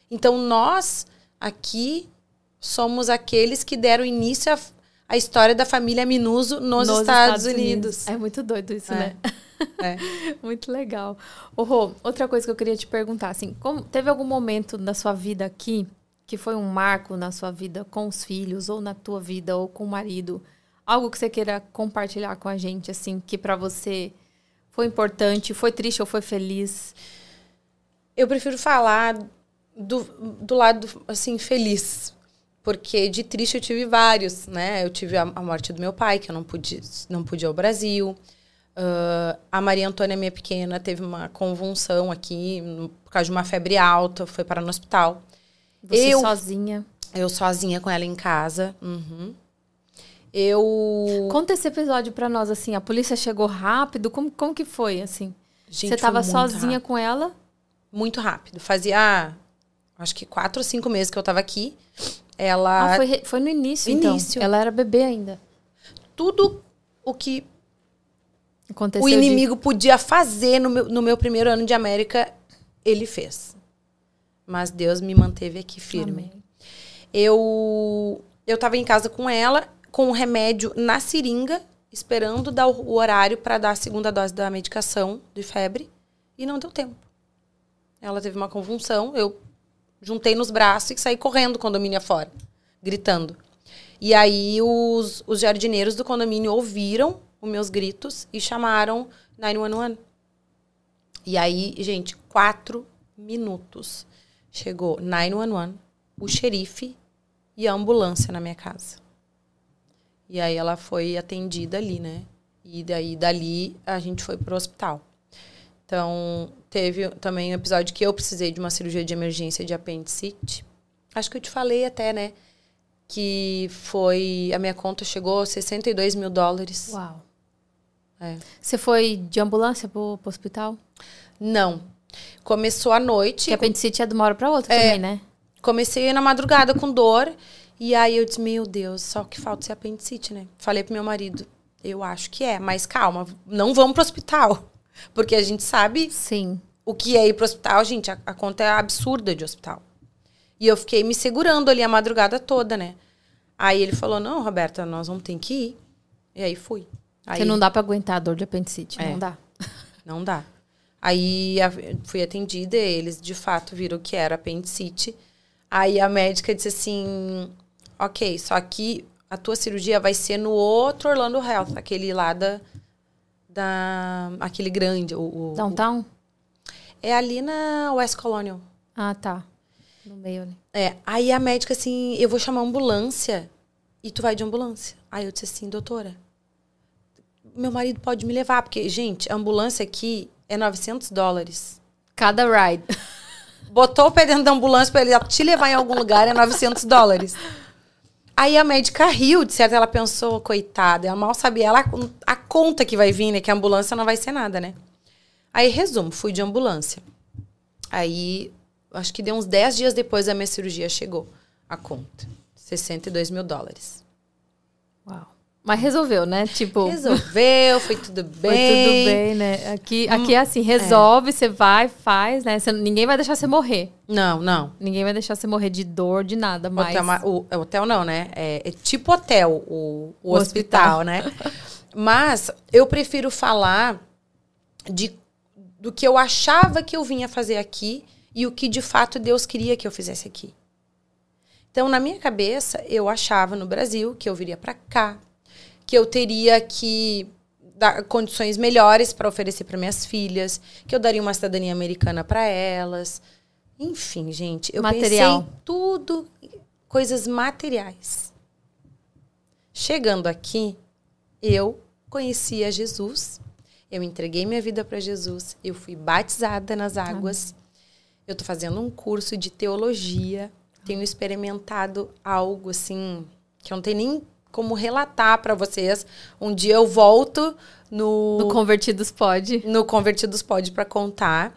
Então, nós, aqui, somos aqueles que deram início à, à história da família Minuso nos, Estados, Unidos. É muito doido isso, É. né? É. [LAUGHS] Muito legal. Ô, Rô, outra coisa que eu queria te perguntar, assim, como, teve algum momento da sua vida aqui que foi um marco na sua vida com os filhos, ou na tua vida, ou com o marido? Algo que você queira compartilhar com a gente, assim, que pra você foi importante, foi triste ou foi feliz? Eu prefiro falar do, do lado, assim, feliz. Porque de triste eu tive vários, né? Eu tive a, a morte do meu pai, que eu não pude, não pude ir ao Brasil. Ah, a Maria Antônia, minha pequena, teve uma convulsão aqui por causa de uma febre alta, foi para no hospital. Você Eu- sozinha. Eu sozinha com ela em casa. Uhum. Eu. Conta esse episódio pra nós, assim, a polícia chegou rápido, como, como que foi, assim? Gente, você tava foi muito sozinha rápido. com ela? Muito rápido. Fazia, acho que quatro ou cinco meses que eu tava aqui. Ela. Ah, foi, foi no início, Início. então. Ela era bebê ainda. Tudo o que Aconteceu o de- inimigo podia fazer no meu, no meu primeiro ano de América, ele fez. Mas Deus me manteve aqui firme. Amém. Eu eu tava em casa com ela, com o remédio na seringa, esperando dar o, o horário para dar a segunda dose da medicação de febre, e não deu tempo. Ela teve uma convulsão, eu juntei nos braços e saí correndo condomínio afora, gritando. E aí os, os jardineiros do condomínio ouviram os meus gritos e chamaram 911. E aí, gente, quatro minutos. Chegou 911, o xerife e a ambulância na minha casa. E aí ela foi atendida ali, né? E daí dali a gente foi pro hospital. Então, teve também um episódio que eu precisei de uma cirurgia de emergência de apendicite. Acho que eu te falei até, né? Que foi. A minha conta chegou a 62 mil dólares. Uau. É. Você foi de ambulância pro, pro hospital? Não. Começou à noite. Porque apendicite é de uma hora pra outra É. também, né? Comecei na madrugada com dor. E aí eu disse, meu Deus, só que falta ser apendicite, né? Falei pro meu marido, eu acho que é, mas calma, não vamos pro hospital. Porque a gente sabe Sim. o que é ir pro hospital, gente, a, a conta é absurda de hospital. E eu fiquei me segurando ali a madrugada toda, né? Aí ele falou, não, Roberta, nós vamos ter que ir. E aí fui. Aí, Porque não dá pra aguentar a dor de apendicite. É. Não dá. [LAUGHS] Não dá. Aí fui atendida, eles de fato viram que era apendicite. Aí a médica disse assim: ok, só que a tua cirurgia vai ser no outro Orlando Health, aquele lá da. Da aquele grande. O, o- Downtown? o- é ali na West Colonial. Ah, tá. No meio ali. É, aí a médica assim, eu vou chamar a ambulância e tu vai de ambulância. Aí eu disse assim, doutora, meu marido pode me levar, porque, gente, a ambulância aqui é 900 dólares. Cada ride. Botou o pé dentro da ambulância pra ele te levar em algum lugar é 900 dólares. Aí a médica riu, de certo, ela pensou, coitada, ela mal sabia ela, a conta que vai vir, né, que a ambulância não vai ser nada, né? Aí, resumo, fui de ambulância. Aí, acho que deu uns 10 dias depois da minha cirurgia, chegou a conta. 62 mil dólares. Uau. Mas resolveu, né? Tipo, Resolveu, foi tudo bem. [LAUGHS] foi tudo bem, né? Aqui, aqui é assim, resolve, você vai, faz, né? Você- ninguém vai deixar você morrer. Não, não. Ninguém vai deixar você morrer de dor, de nada, mas... Hotel, o, é hotel não, né? É, é tipo hotel, o, o, O hospital, né? Mas eu prefiro falar de, do que eu achava que eu vinha fazer aqui e o que de fato Deus queria que eu fizesse aqui. Então, na minha cabeça, eu achava no Brasil que eu viria para cá, que eu teria que dar condições melhores para oferecer para minhas filhas, que eu daria uma cidadania americana para elas. Enfim, gente, eu Material. pensei tudo coisas materiais. Chegando aqui, eu conheci a Jesus, eu entreguei minha vida para Jesus, eu fui batizada nas águas. Eu estou fazendo um curso de teologia, tenho experimentado algo assim que eu não tenho nem como relatar para vocês. Um dia eu volto no No Convertidos pode. no Convertidos Pode para contar.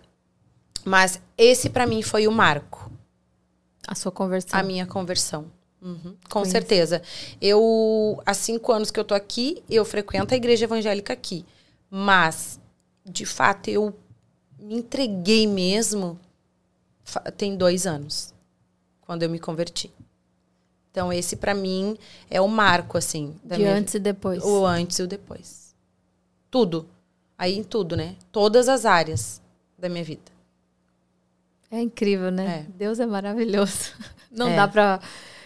Mas esse para mim foi o marco, A sua conversão. a minha conversão. Uhum, com Conheço. certeza. Eu, há cinco anos que eu tô aqui, eu frequento a igreja evangélica aqui. Mas, de fato, eu me entreguei mesmo tem dois anos, quando eu me converti. Então, esse para mim é o marco, assim. Da De minha antes e depois. o antes e o depois. Tudo. Aí em tudo, né? Todas as áreas da minha vida. É incrível, né? É. Deus é maravilhoso. [LAUGHS] Não É. dá pra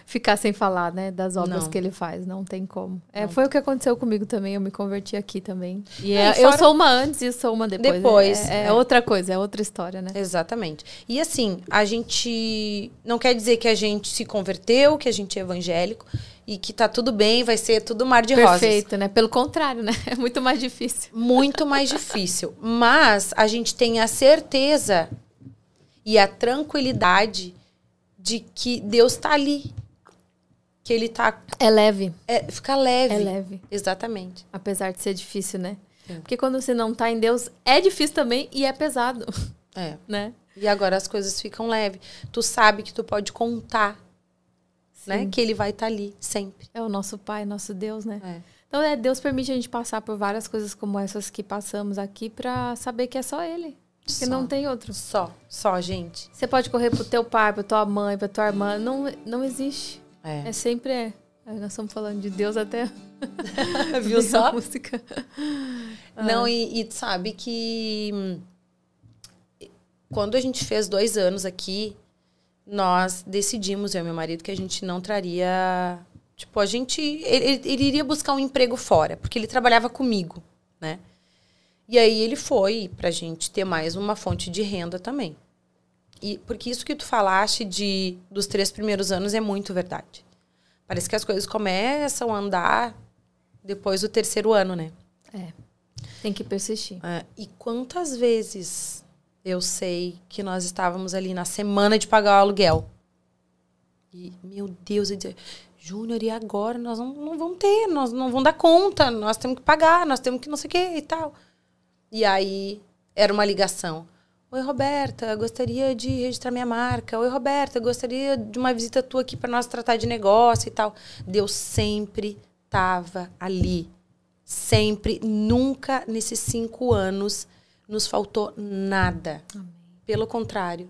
ficar sem falar, né? Das obras Não. que ele faz. Não tem como. É, Não. foi o que aconteceu comigo também. Eu me converti aqui também. E, É, e eu fora- sou uma antes e sou uma depois. Depois, É, é é. outra coisa, é outra história, né? Exatamente. E assim, a gente. Não quer dizer que a gente se converteu, que a gente é evangélico e que tá tudo bem, vai ser tudo mar de rosas. Perfeito, né? Pelo contrário, né? [LAUGHS] É muito mais difícil. Muito mais difícil. Mas a gente tem a certeza e a tranquilidade de que Deus tá ali. Que ele tá. É leve. É, fica leve. É leve. Exatamente. Apesar de ser difícil, né? É. Porque quando você não tá em Deus, é difícil também e é pesado, [LAUGHS] É. né? E agora as coisas ficam leves. Tu sabe que tu pode contar, né? Sim. Que ele vai estar ali sempre. É o nosso Pai, nosso Deus, né? É. Então, é, Deus permite a gente passar por várias coisas como essas que passamos aqui pra saber que é só Ele. Que Só. não tem outro. Só, só, gente. Você pode correr pro teu pai, pra tua mãe, pra tua irmã. Não, não existe. É. É sempre é. Nós estamos falando de Deus até. [LAUGHS] Viu só? a música. [LAUGHS] Não, e, e tu sabe que hum, quando a gente fez dois anos aqui, nós decidimos, eu e meu marido, que a gente não traria. Tipo, a gente. Ele, ele- ele iria buscar um emprego fora, porque ele trabalhava comigo, né? E aí ele foi pra gente ter mais uma fonte de renda também. E porque isso que tu falaste de dos três primeiros anos é muito verdade. Parece que as coisas começam a andar depois do terceiro ano, né? Tem que persistir. É, e quantas vezes eu sei que nós estávamos ali na semana de pagar o aluguel? E, meu Deus, eu dizia, Júnior, e agora? Nós não, não vamos ter, nós não vamos dar conta, nós temos que pagar, nós temos que não sei o que e tal. E aí era uma ligação. Oi, Roberta, gostaria de registrar minha marca. Oi, Roberta, gostaria de uma visita tua aqui para nós tratar de negócio e tal. Deus sempre estava ali. Sempre, nunca nesses cinco anos nos faltou nada. Amém. Pelo contrário,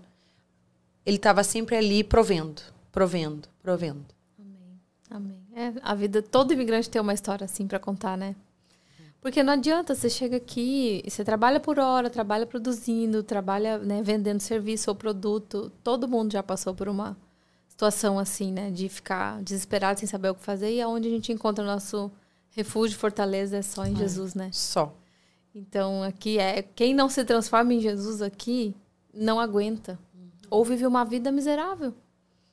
ele estava sempre ali provendo, provendo, provendo. Amém. Amém. É, a vida, todo imigrante tem uma história assim para contar, né? Porque não adianta, você chega aqui, você trabalha por hora, trabalha produzindo, trabalha né, vendendo serviço ou produto. Todo mundo já passou por uma situação assim, né? De ficar desesperado sem saber o que fazer. E aonde a gente encontra o nosso refúgio, fortaleza, é só em é, Jesus, né? Só. Então, aqui é... Quem não se transforma em Jesus aqui, não aguenta. Uhum. Ou vive uma vida miserável.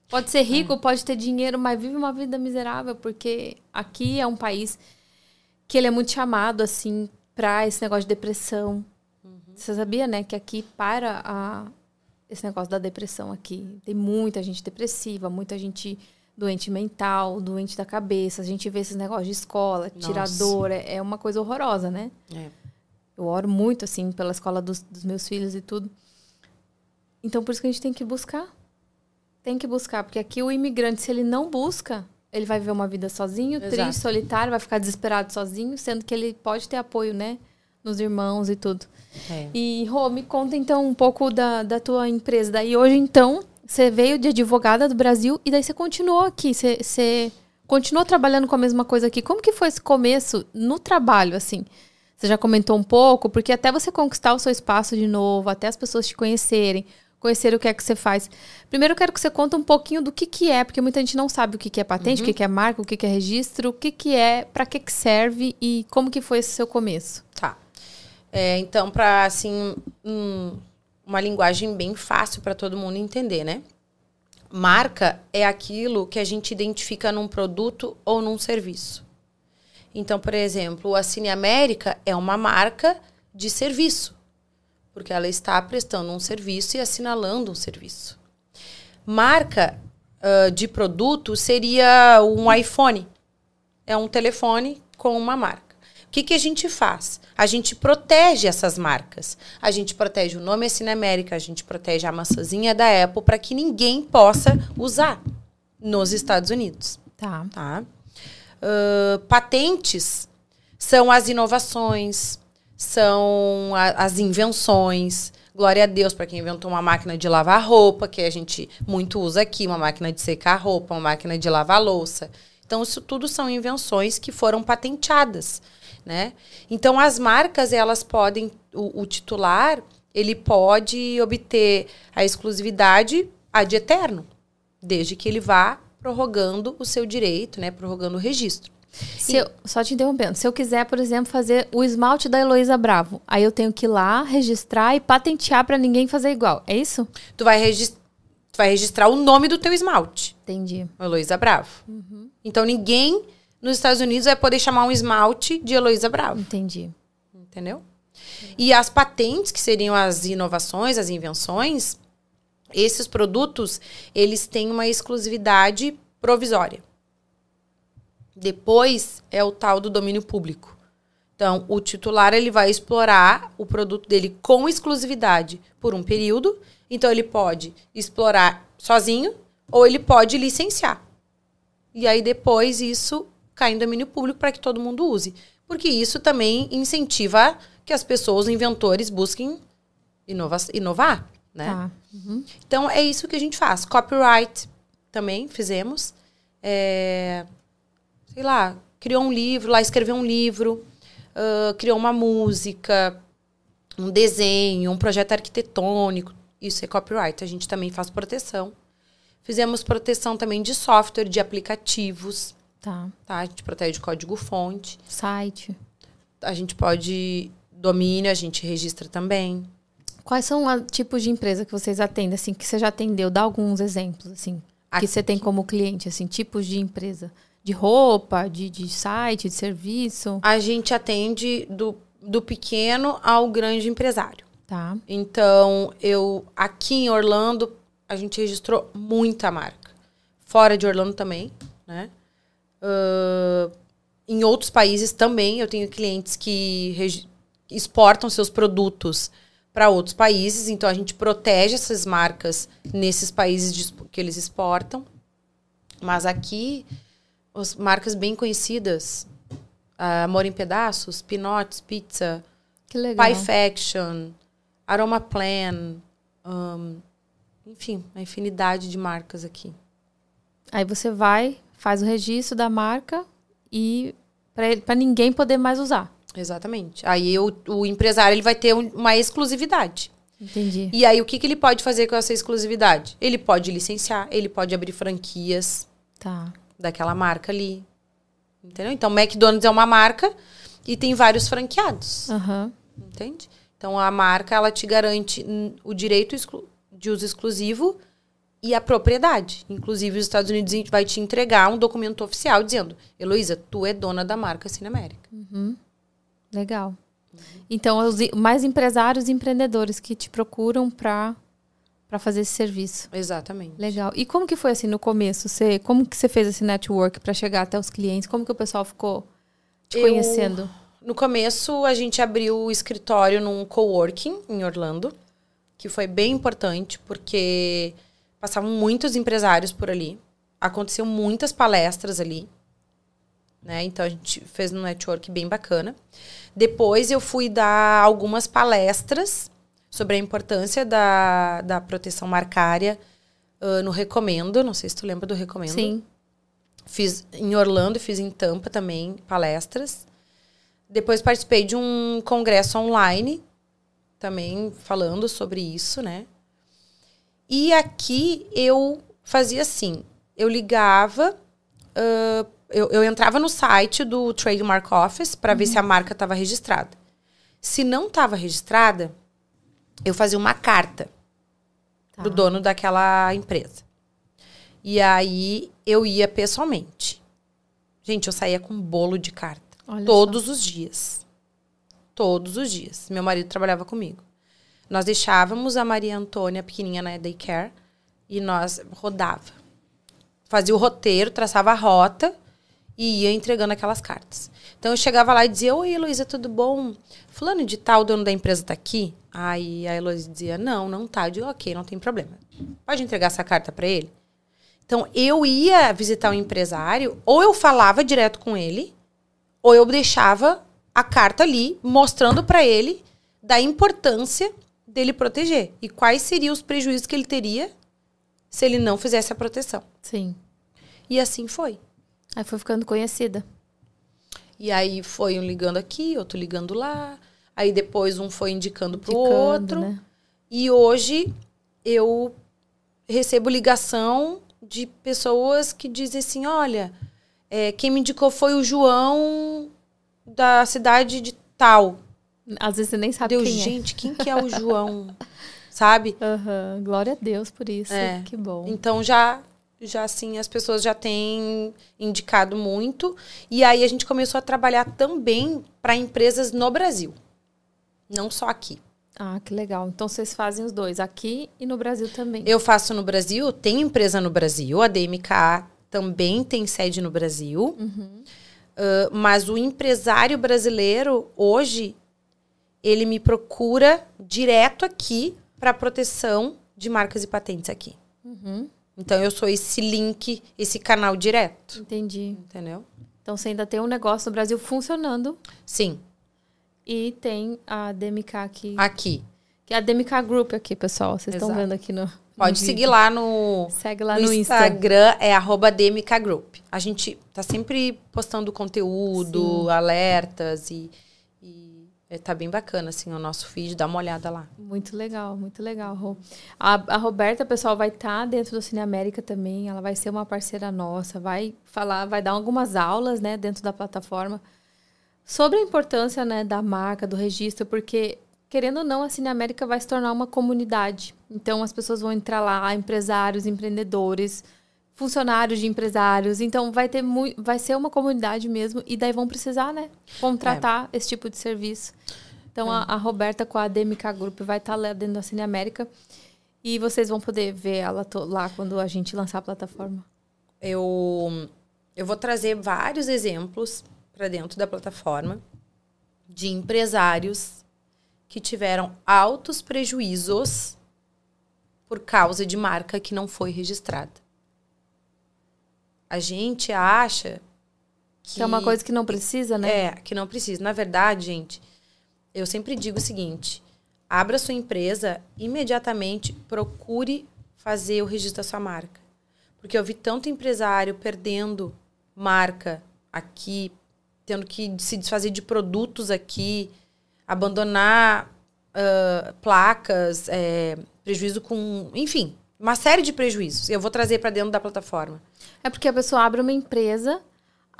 Pode ser rico, é. pode ter dinheiro, mas vive uma vida miserável. Porque aqui é um país que ele é muito chamado, assim, para esse negócio de depressão. Uhum. Você sabia, né, que aqui para a, esse negócio da depressão aqui. Tem muita gente depressiva, muita gente doente mental, doente da cabeça. A gente vê esses negócios de escola, tirador, é, é, uma coisa horrorosa, né? É. Eu oro muito, assim, pela escola dos, dos meus filhos e tudo. Então, por isso que a gente tem que buscar. Tem que buscar, porque aqui o imigrante, se ele não busca, ele vai viver uma vida sozinho, Exato. triste, solitário, vai ficar desesperado sozinho, sendo que ele pode ter apoio, né? Nos irmãos e tudo. É. E, Rô, me conta então um pouco da, da tua empresa. Daí hoje, então, você veio de advogada do Brasil e daí você continuou aqui. Você, você continuou trabalhando com a mesma coisa aqui. Como que foi esse começo no trabalho, assim? Você já comentou um pouco, porque até você conquistar o seu espaço de novo, até as pessoas te conhecerem, conhecer o que é que você faz. Primeiro eu quero que você conte um pouquinho do que, que é, porque muita gente não sabe o que, que é patente, uhum. o que, que é marca, o que, que é registro, o que, que é, para que, que serve e como que foi esse seu começo. Tá. É, então, para assim, um, uma linguagem bem fácil para todo mundo entender, né? Marca é aquilo que a gente identifica num produto ou num serviço. Então, por exemplo, a Cine América é uma marca de serviço porque ela está prestando um serviço e assinalando um serviço. Marca uh, de produto seria um iPhone. É um telefone com uma marca. O que, que a gente faz? A gente protege essas marcas. A gente protege o nome Assina América, a gente protege a maçãzinha da Apple para que ninguém possa usar nos Estados Unidos. Tá. tá? Uh, patentes são as inovações, são a, as invenções. Glória a Deus para quem inventou uma máquina de lavar roupa, que a gente muito usa aqui, uma máquina de secar roupa, uma máquina de lavar louça. Então, isso tudo são invenções que foram patenteadas, né? Então, as marcas, elas podem, o, o titular, ele pode obter a exclusividade ad eterno, desde que ele vá prorrogando o seu direito, né? Prorrogando o registro. Se eu, só te interrompendo, se eu quiser, por exemplo, fazer o esmalte da Heloísa Bravo, aí eu tenho que ir lá, registrar e patentear para ninguém fazer igual. É isso? Tu vai, regist tu vai registrar o nome do teu esmalte. Entendi. Heloísa Bravo. Uhum. Então ninguém nos Estados Unidos vai poder chamar um esmalte de Heloísa Bravo. Entendi. Entendeu? E as patentes, que seriam as inovações, as invenções, esses produtos, eles têm uma exclusividade provisória. Depois é o tal do domínio público. Então, o titular ele vai explorar o produto dele com exclusividade por um período. Então, ele pode explorar sozinho ou ele pode licenciar. E aí, depois, isso cai em domínio público para que todo mundo use. Porque isso também incentiva que as pessoas, os inventores, busquem inova inovar. Né? Tá. Uhum. Então, é isso que a gente faz. Copyright também fizemos. É, sei lá, criou um livro, lá escreveu um livro, uh, criou uma música, um desenho, um projeto arquitetônico. Isso é copyright. A gente também faz proteção. Fizemos proteção também de software, de aplicativos. Tá. tá? A gente protege código-fonte. Site. A gente pode. Domínio, a gente registra também. Quais são os tipos de empresa que vocês atendem, assim, que você já atendeu? Dá alguns exemplos, assim, Aqui. que você tem como cliente, assim, tipos de empresa de roupa, de, de site, de serviço? A gente atende do, do pequeno ao grande empresário. Tá. Então, eu aqui em Orlando, a gente registrou muita marca. Fora de Orlando também, né? Uh, em outros países também, eu tenho clientes que exportam seus produtos para outros países. Então a gente protege essas marcas nesses países que eles exportam. Mas aqui, as marcas bem conhecidas, uh, Amor em Pedaços, Pinotes, Pizza, Pie Faction, Aroma Plan, um, enfim, a infinidade de marcas aqui. Aí você vai, faz o registro da marca e para ninguém poder mais usar. Exatamente. Aí o, o empresário ele vai ter uma exclusividade. Entendi. E aí o que, que ele pode fazer com essa exclusividade? Ele pode licenciar, ele pode abrir franquias tá. Daquela marca ali. Entendeu? Então, McDonald's é uma marca e tem vários franqueados. Uhum. Entende? Então, a marca, ela te garante o direito de uso exclusivo e a propriedade. Inclusive, os Estados Unidos vai te entregar um documento oficial dizendo Heloísa, tu é dona da marca Cine América. Uhum. Legal. Então, os mais empresários e empreendedores que te procuram para para fazer esse serviço. Exatamente. Legal. E como que foi assim no começo? Você, como que você fez esse network para chegar até os clientes? Como que o pessoal ficou te Eu, conhecendo? No começo, a gente abriu o escritório num coworking em Orlando, que foi bem importante porque passavam muitos empresários por ali. Aconteciam muitas palestras ali. Né? Então a gente fez um network bem bacana. Depois eu fui dar algumas palestras sobre a importância da, da proteção marcária uh, no Recomendo. Não sei se tu lembra do Recomendo. Sim. Fiz em Orlando, fiz em Tampa também palestras. Depois participei de um congresso online, também falando sobre isso, né? E aqui eu fazia assim: eu ligava, uh, eu, eu entrava no site do Trademark Office para uhum. ver se a marca estava registrada. Se não estava registrada, eu fazia uma carta tá. pro dono daquela empresa. E aí eu ia pessoalmente. Gente, eu saía com um bolo de carta. Olha todos só. os dias. Todos os dias. Meu marido trabalhava comigo. Nós deixávamos a Maria Antônia pequenininha na daycare e nós rodava. Fazia o roteiro, traçava a rota e ia entregando aquelas cartas. Então eu chegava lá e dizia: Oi, Heloísa, tudo bom? Fulano de tal, dono da empresa, tá aqui? Aí a Heloísa dizia: Não, não tá. Eu digo: Ok, não tem problema. Pode entregar essa carta para ele? Então eu ia visitar o empresário, ou eu falava direto com ele, ou eu deixava a carta ali mostrando para ele da importância dele proteger e quais seriam os prejuízos que ele teria se ele não fizesse a proteção. Sim. E assim foi. Aí foi ficando conhecida. E aí foi um ligando aqui, outro ligando lá. Aí depois um foi indicando pro indicando, outro. Né? E hoje eu recebo ligação de pessoas que dizem assim: olha, é, quem me indicou foi o João da cidade de tal. Às vezes você nem sabe Deus, quem é. gente, quem que é o João? [LAUGHS] sabe? Uhum. Glória a Deus por isso. É. Que bom. Então já já assim as pessoas já têm indicado muito e aí a gente começou a trabalhar também para empresas no Brasil não só aqui ah que legal então vocês fazem os dois aqui e no Brasil também eu faço no Brasil tem empresa no Brasil a DMK também tem sede no Brasil uhum. uh, mas o empresário brasileiro hoje ele me procura direto aqui para proteção de marcas e patentes aqui uhum. Então eu sou esse link, esse canal direto. Entendi. Entendeu? Então você ainda tem um negócio no Brasil funcionando. Sim. E tem a DMK aqui. Aqui. Que é a DMK Group aqui, pessoal. Vocês estão vendo aqui no. Pode no seguir lá no, Segue lá no, no Instagram, é arroba DMK Group. A gente tá sempre postando conteúdo, Sim. alertas e é, tá bem bacana, assim, o nosso feed, dá uma olhada lá. Muito legal, muito legal, Rô. A, a Roberta, pessoal, vai estar tá dentro do Cine América também, ela vai ser uma parceira nossa, vai falar, vai dar algumas aulas, né, dentro da plataforma, sobre a importância, né, da marca, do registro, porque, querendo ou não, a Cine América vai se tornar uma comunidade. Então, as pessoas vão entrar lá, empresários, empreendedores, funcionários de empresários. Então vai ter muito, vai ser uma comunidade mesmo e daí vão precisar, né, contratar é. esse tipo de serviço. Então é. a, a, Roberta com a DMK Group vai estar lá dentro da Cine América e vocês vão poder ver ela lá quando a gente lançar a plataforma. Eu eu vou trazer vários exemplos para dentro da plataforma de empresários que tiveram altos prejuízos por causa de marca que não foi registrada. A gente acha que, que é uma coisa que não precisa, né? É, que não precisa. Na verdade, gente, eu sempre digo o seguinte: abra sua empresa, imediatamente procure fazer o registro da sua marca. Porque eu vi tanto empresário perdendo marca aqui, tendo que se desfazer de produtos aqui, abandonar uh, placas, é, prejuízo com. Enfim, uma série de prejuízos. Eu vou trazer para dentro da plataforma. É porque a pessoa abre uma empresa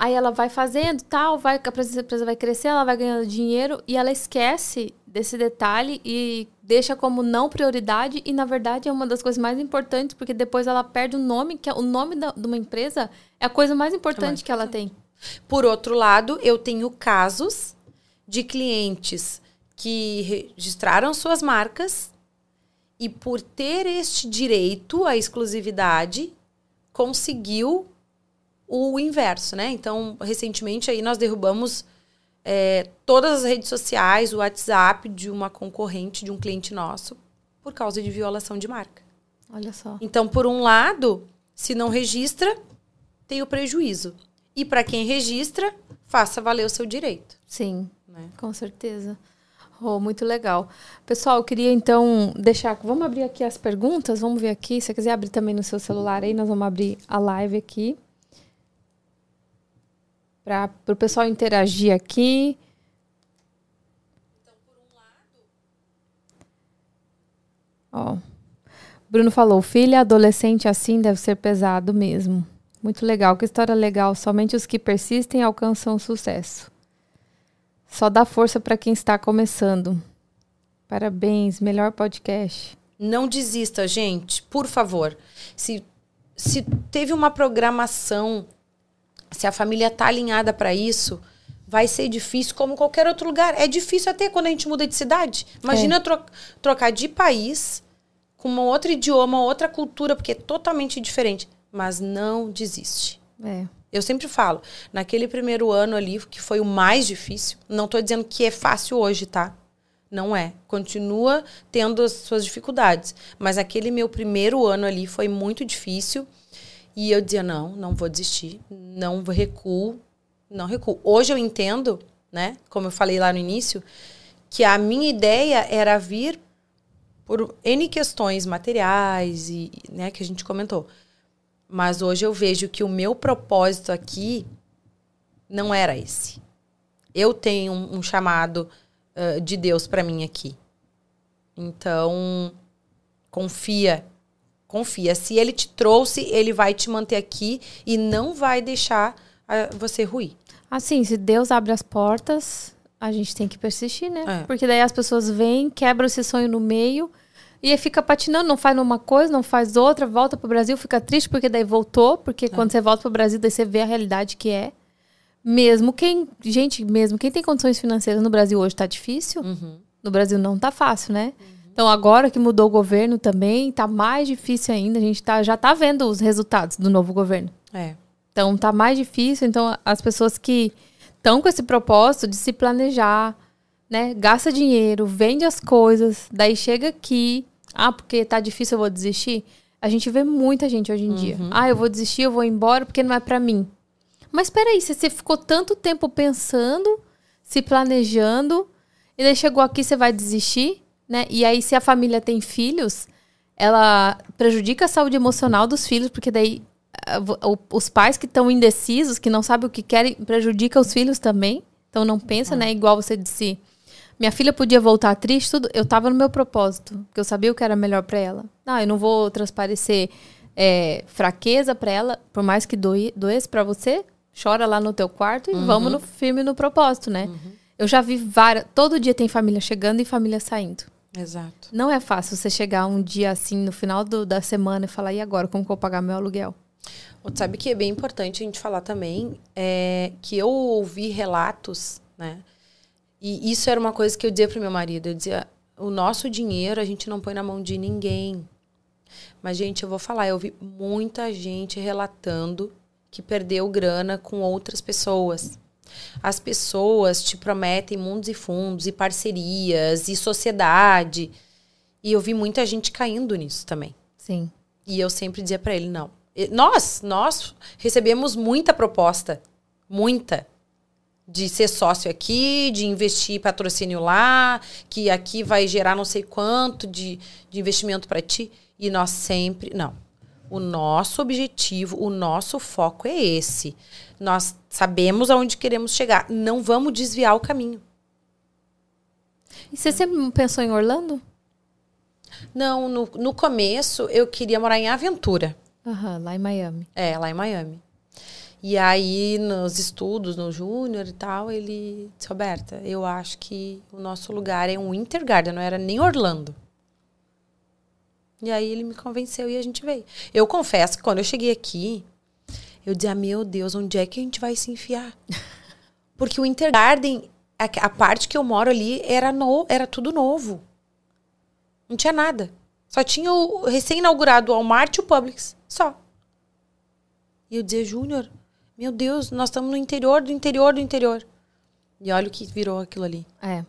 Aí ela vai fazendo, tal, vai, a empresa vai crescer, ela vai ganhando dinheiro e ela esquece desse detalhe e deixa como não prioridade e na verdade é uma das coisas mais importantes porque depois ela perde o nome, que é o nome da, de uma empresa é a coisa mais importante é mais que ela tem. Por outro lado, eu tenho casos de clientes que registraram suas marcas e por ter este direito à exclusividade conseguiu o inverso, né? Então, recentemente aí nós derrubamos é, todas as redes sociais, o WhatsApp de uma concorrente, de um cliente nosso, por causa de violação de marca. Olha só. Então, por um lado, se não registra, tem o prejuízo. E para quem registra, faça valer o seu direito. Sim, né? com certeza. Oh, muito legal. Pessoal, eu queria então deixar. Vamos abrir aqui as perguntas. Vamos ver aqui. Se você quiser abrir também no seu celular aí, nós vamos abrir a live aqui para o pessoal interagir aqui. Então, por um lado. Ó. Bruno falou: filha, adolescente assim deve ser pesado mesmo. Muito legal, que história legal. Somente os que persistem alcançam o sucesso. Só dá força para quem está começando. Parabéns, melhor podcast. Não desista, gente, por favor. Se, se teve uma programação se a família está alinhada para isso, vai ser difícil como qualquer outro lugar. É difícil até quando a gente muda de cidade. Imagina é. tro trocar de país com um outro idioma, outra cultura, porque é totalmente diferente. Mas não desiste. É. Eu sempre falo, naquele primeiro ano ali, que foi o mais difícil, não estou dizendo que é fácil hoje, tá? Não é. Continua tendo as suas dificuldades. Mas aquele meu primeiro ano ali foi muito difícil. E eu dizia, não, não vou desistir, não recuo, não recuo. Hoje eu entendo, né, como eu falei lá no início, que a minha ideia era vir por N questões materiais e, né, que a gente comentou. Mas hoje eu vejo que o meu propósito aqui não era esse. Eu tenho um, um chamado uh, de Deus para mim aqui. Então, confia Confia. Se ele te trouxe, ele vai te manter aqui e não vai deixar uh, você ruir. Assim, se Deus abre as portas, a gente tem que persistir, né? É. Porque daí as pessoas vêm, quebram esse sonho no meio e fica patinando, não faz uma coisa, não faz outra, volta pro Brasil, fica triste porque daí voltou, porque é. quando você volta pro Brasil, daí você vê a realidade que é. Mesmo quem, gente, mesmo quem tem condições financeiras no Brasil hoje tá difícil. Uhum. No Brasil não tá fácil, né? Uhum. Então, agora que mudou o governo também, está mais difícil ainda. A gente tá, já está vendo os resultados do novo governo. É. Então, está mais difícil. Então, as pessoas que estão com esse propósito de se planejar, né? Gasta dinheiro, vende as coisas, daí chega aqui. Ah, porque está difícil, eu vou desistir. A gente vê muita gente hoje em uhum. dia. Ah, eu vou desistir, eu vou embora porque não é para mim. Mas espera aí, se você ficou tanto tempo pensando, se planejando, e daí chegou aqui, você vai desistir? né? E aí, se a família tem filhos, ela prejudica a saúde emocional dos filhos, porque daí os pais que estão indecisos, que não sabem o que querem, prejudica os filhos também. Então não pensa, né? Igual você disse. Minha filha podia voltar triste, tudo. Eu tava no meu propósito, porque eu sabia o que era melhor para ela. Não, eu não vou transparecer é, fraqueza para ela, por mais que doe, doesse para você. Chora lá no teu quarto e uhum. vamos no firme no propósito, né? Uhum. Eu já vi várias. Todo dia tem família chegando e família saindo. Exato. Não é fácil você chegar um dia assim, no final do, da semana, e falar: e agora? Como que eu vou pagar meu aluguel? Sabe que é bem importante a gente falar também é que eu ouvi relatos, né? E isso era uma coisa que eu dizia para meu marido. Eu dizia: o nosso dinheiro a gente não põe na mão de ninguém. Mas, gente, eu vou falar: eu ouvi muita gente relatando que perdeu grana com outras pessoas. As pessoas te prometem mundos e fundos, e parcerias, e sociedade. E eu vi muita gente caindo nisso também. Sim. E eu sempre dizia para ele: não. Nós, nós recebemos muita proposta. Muita de ser sócio aqui, de investir patrocínio lá, que aqui vai gerar não sei quanto de, de investimento para ti. E nós sempre. Não. O nosso objetivo, o nosso foco é esse. Nós sabemos aonde queremos chegar. Não vamos desviar o caminho. E você sempre pensou em Orlando? Não, no, no começo eu queria morar em Aventura. Aham, lá em Miami. É, lá em Miami. E aí, nos estudos, no Júnior e tal, ele disse, Roberta, eu acho que o nosso lugar é um Winter Garden, não era nem Orlando. E aí ele me convenceu e a gente veio. Eu confesso que quando eu cheguei aqui, eu dizia, meu Deus, onde é que a gente vai se enfiar? [LAUGHS] Porque o Winter Garden, a, a parte que eu moro ali, era, no, era tudo novo. Não tinha nada. Só tinha o recém-inaugurado Walmart e o Publix. Só. E eu dizia, Júnior, meu Deus, nós estamos no interior do interior do interior. E olha o que virou aquilo ali. É.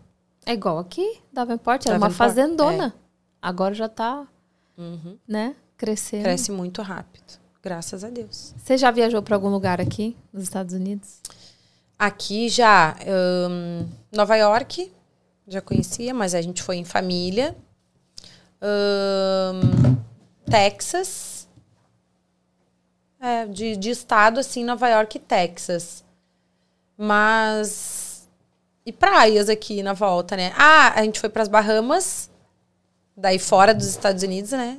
É igual aqui, Davenport, era uma Davenport, fazendona. é. Agora já tá, Uhum. né, crescendo. Cresce muito rápido. Graças a Deus. Você já viajou para algum lugar aqui, nos Estados Unidos? Aqui já, hum, Nova York, já conhecia, mas a gente foi em família. Hum, Texas. É, de, de estado, assim, Nova York e Texas. Mas. E praias aqui na volta, né? Ah, a gente foi para as Bahamas, daí fora dos Estados Unidos, né?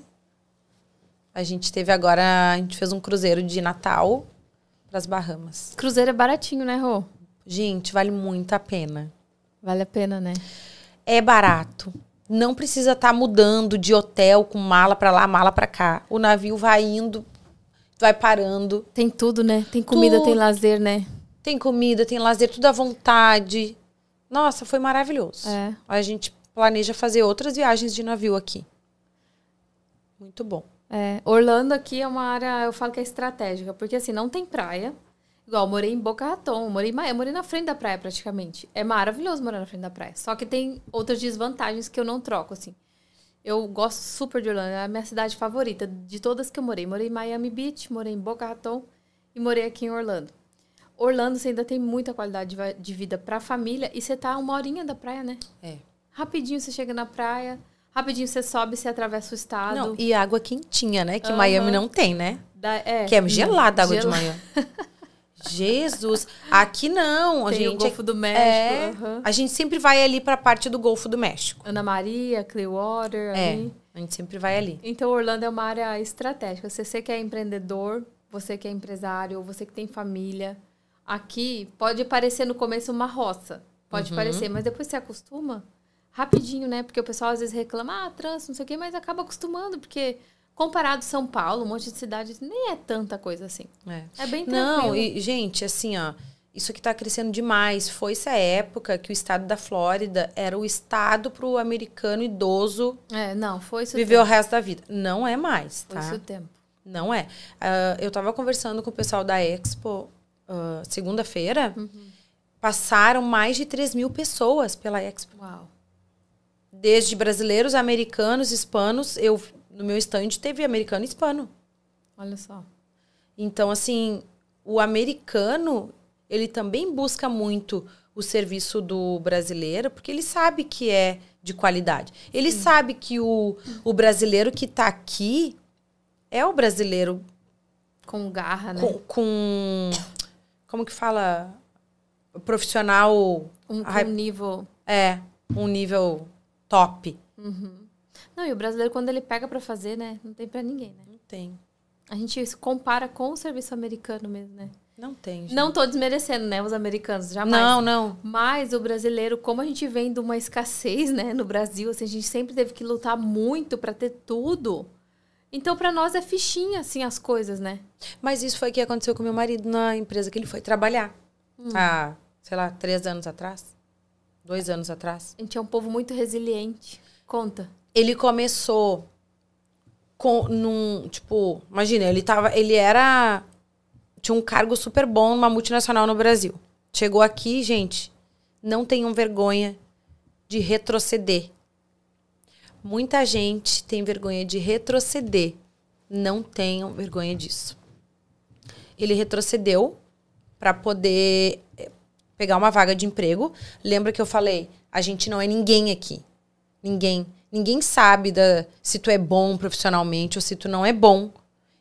A gente teve agora, a gente fez um cruzeiro de Natal para as Bahamas. Cruzeiro é baratinho, né, Rô? Gente, vale muito a pena. Vale a pena, né? É barato. Não precisa estar mudando de hotel com mala pra lá, mala pra cá. O navio vai indo, vai parando. Tem tudo, né? Tem comida, Tudo. tem lazer, né? Tem comida, tem lazer, tudo à vontade. Nossa, foi maravilhoso. É. A gente planeja fazer outras viagens de navio aqui. Muito bom. É, Orlando aqui é uma área, eu falo que é estratégica, porque assim, não tem praia. Igual, eu morei em Boca Raton, morei, eu morei na frente da praia praticamente. É maravilhoso morar na frente da praia. Só que tem outras desvantagens que eu não troco, assim. Eu gosto super de Orlando, é a minha cidade favorita de todas que eu morei. Morei em Miami Beach, morei em Boca Raton e morei aqui em Orlando. Orlando você ainda tem muita qualidade de de vida pra família e você tá a uma horinha da praia, né? É. Rapidinho você chega na praia, rapidinho você sobe, você atravessa o estado. Não, e água quentinha, né? Que Aham. Miami não tem, né? Da- é, Que é gelada a água de Gela- manhã. [LAUGHS] Jesus. Aqui não. A Tem gente o Golfo do México. É, aham. A gente sempre vai ali pra parte do Golfo do México. Ana Maria, Clearwater. É. ali. A gente sempre vai ali. Então, Orlando é uma área estratégica. Se você que é empreendedor, você que é empresário, ou você que tem família, aqui pode parecer no começo uma roça. Pode Uhum. parecer, mas depois você acostuma rapidinho, né? Porque o pessoal às vezes reclama, ah, trânsito, não sei o quê, mas acaba acostumando, porque comparado a São Paulo, um monte de cidades, nem é tanta coisa assim. É. É bem tranquilo. Não, e, gente, assim, ó, isso aqui tá crescendo demais. Foi essa época que o estado da Flórida era o estado pro americano idoso É, não, foi isso. o viver o tempo. resto da vida. Não é mais, Foi tá? isso o tempo. Não é. Ah, eu tava conversando com o pessoal da Expo ah, segunda-feira. Uhum. Passaram mais de 3 mil pessoas pela Expo. Uau. Desde brasileiros, americanos, hispanos. Eu, no meu stand, teve americano e hispano. Olha só. Então, assim, o americano, ele também busca muito o serviço do brasileiro, porque ele sabe que é de qualidade. Ele sabe que o, o brasileiro que está aqui é o brasileiro Com garra, né? com, com- Como que fala? Profissional. Um, um nível É, um nível top. Não, e o brasileiro, quando ele pega pra fazer, né? Não tem pra ninguém, né? Não tem. A gente se compara com o serviço americano mesmo, né? Não tem. gente. Não tô desmerecendo, né? Os americanos, jamais. não, não. Mas o brasileiro, como a gente vem de uma escassez, né? No Brasil, assim, a gente sempre teve que lutar muito pra ter tudo. Então, pra nós é fichinha, assim, as coisas, né? Mas isso foi o que aconteceu com meu marido na empresa que ele foi trabalhar. Hum. Há, sei lá, três anos atrás. Dois anos atrás. A gente é um povo muito resiliente. Conta. Ele começou com num, tipo, imagina, ele tava, ele era tinha um cargo super bom numa multinacional no Brasil. Chegou aqui, gente, não tenham vergonha de retroceder. Muita gente tem vergonha de retroceder. Não tenham vergonha disso. Ele retrocedeu para poder eh, pegar uma vaga de emprego. Lembra que eu falei? A gente não é ninguém aqui. Ninguém. Ninguém sabe da, se tu é bom profissionalmente ou se tu não é bom.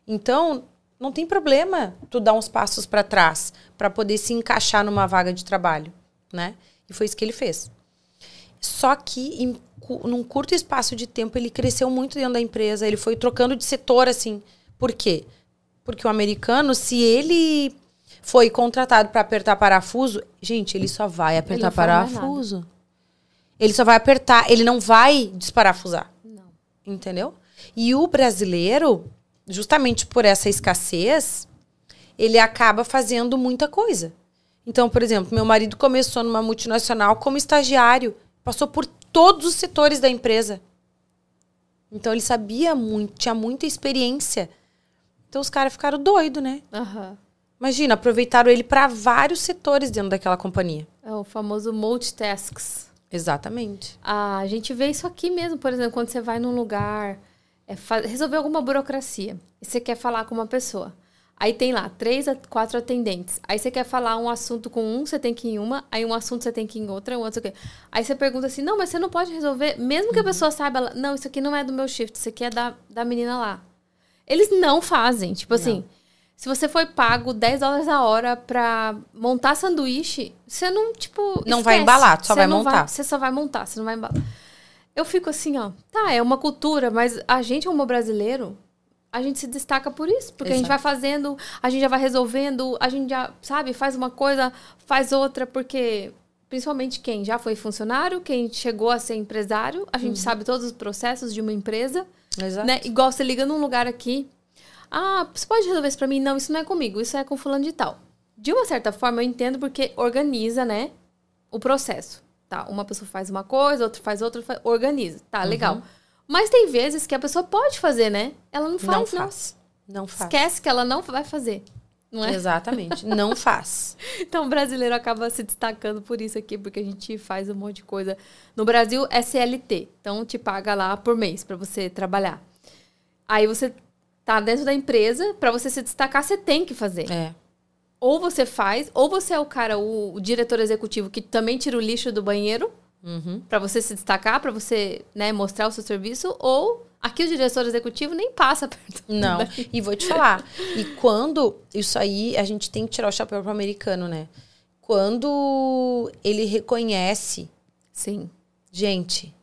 Então, não tem problema tu dar uns passos para trás para poder se encaixar numa vaga de trabalho, né? E foi isso que ele fez. Só que em, num curto espaço de tempo ele cresceu muito dentro da empresa, ele foi trocando de setor assim. Por quê? Porque o americano, se ele foi contratado para apertar parafuso, gente, ele só vai apertar parafuso. Ele só vai apertar, ele não vai desparafusar. Não. Entendeu? E o brasileiro, justamente por essa escassez, ele acaba fazendo muita coisa. Então, por exemplo, meu marido começou numa multinacional como estagiário, passou por todos os setores da empresa. Então ele sabia muito, tinha muita experiência. Então os caras ficaram doidos, né? Uhum. Imagina, aproveitaram ele para vários setores dentro daquela companhia. É o famoso multitasks. Exatamente. A gente vê isso aqui mesmo, por exemplo, quando você vai num lugar é, resolver alguma burocracia e você quer falar com uma pessoa. Aí tem lá três a quatro atendentes. Aí você quer falar um assunto com um, você tem que ir em uma. Aí um assunto você tem que ir em outra, um outro quê. Aí você pergunta assim, não, mas você não pode resolver, mesmo que a uhum. pessoa saiba, não, isso aqui não é do meu shift, isso aqui é da, da menina lá. Eles não fazem. Tipo assim, não. Se você foi pago 10 dólares a hora pra montar sanduíche, você não, tipo. Não esquece. vai embalar, só vai montar. Vai, você só vai montar, você não vai embalar. Eu fico assim, ó, tá, é uma cultura, mas a gente, como brasileiro, a gente se destaca por isso. Porque Exato. a gente vai fazendo, a gente já vai resolvendo, a gente já, sabe, faz uma coisa, faz outra, porque principalmente quem já foi funcionário, quem chegou a ser empresário, a gente uhum. sabe todos os processos de uma empresa. Exato. Né? Igual você liga num lugar aqui. Ah, você pode resolver isso pra mim? Não, isso não é comigo, isso é com fulano de tal. De uma certa forma, eu entendo porque organiza, né, o processo. Tá, uma pessoa faz uma coisa, outra faz outra, organiza. Tá, uhum. legal. Mas tem vezes que a pessoa pode fazer, né? Ela não faz, não. Faz. Não, não faz. Esquece que ela não vai fazer. Não é? Exatamente. Não [LAUGHS] faz. então o brasileiro acaba se destacando por isso aqui, porque a gente faz um monte de coisa. No Brasil é CLT. Então te paga lá por mês para você trabalhar. Aí você tá dentro da empresa, para você se destacar, você tem que fazer. É. Ou você faz, ou você é o cara, o, o diretor executivo que também tira o lixo do banheiro Uhum. Para você se destacar, para você né, mostrar o seu serviço, ou aqui o diretor executivo nem passa perto. Não, e vou te falar. E quando. Isso aí, a gente tem que tirar o chapéu pro americano, né? Quando ele reconhece. Sim. Gente,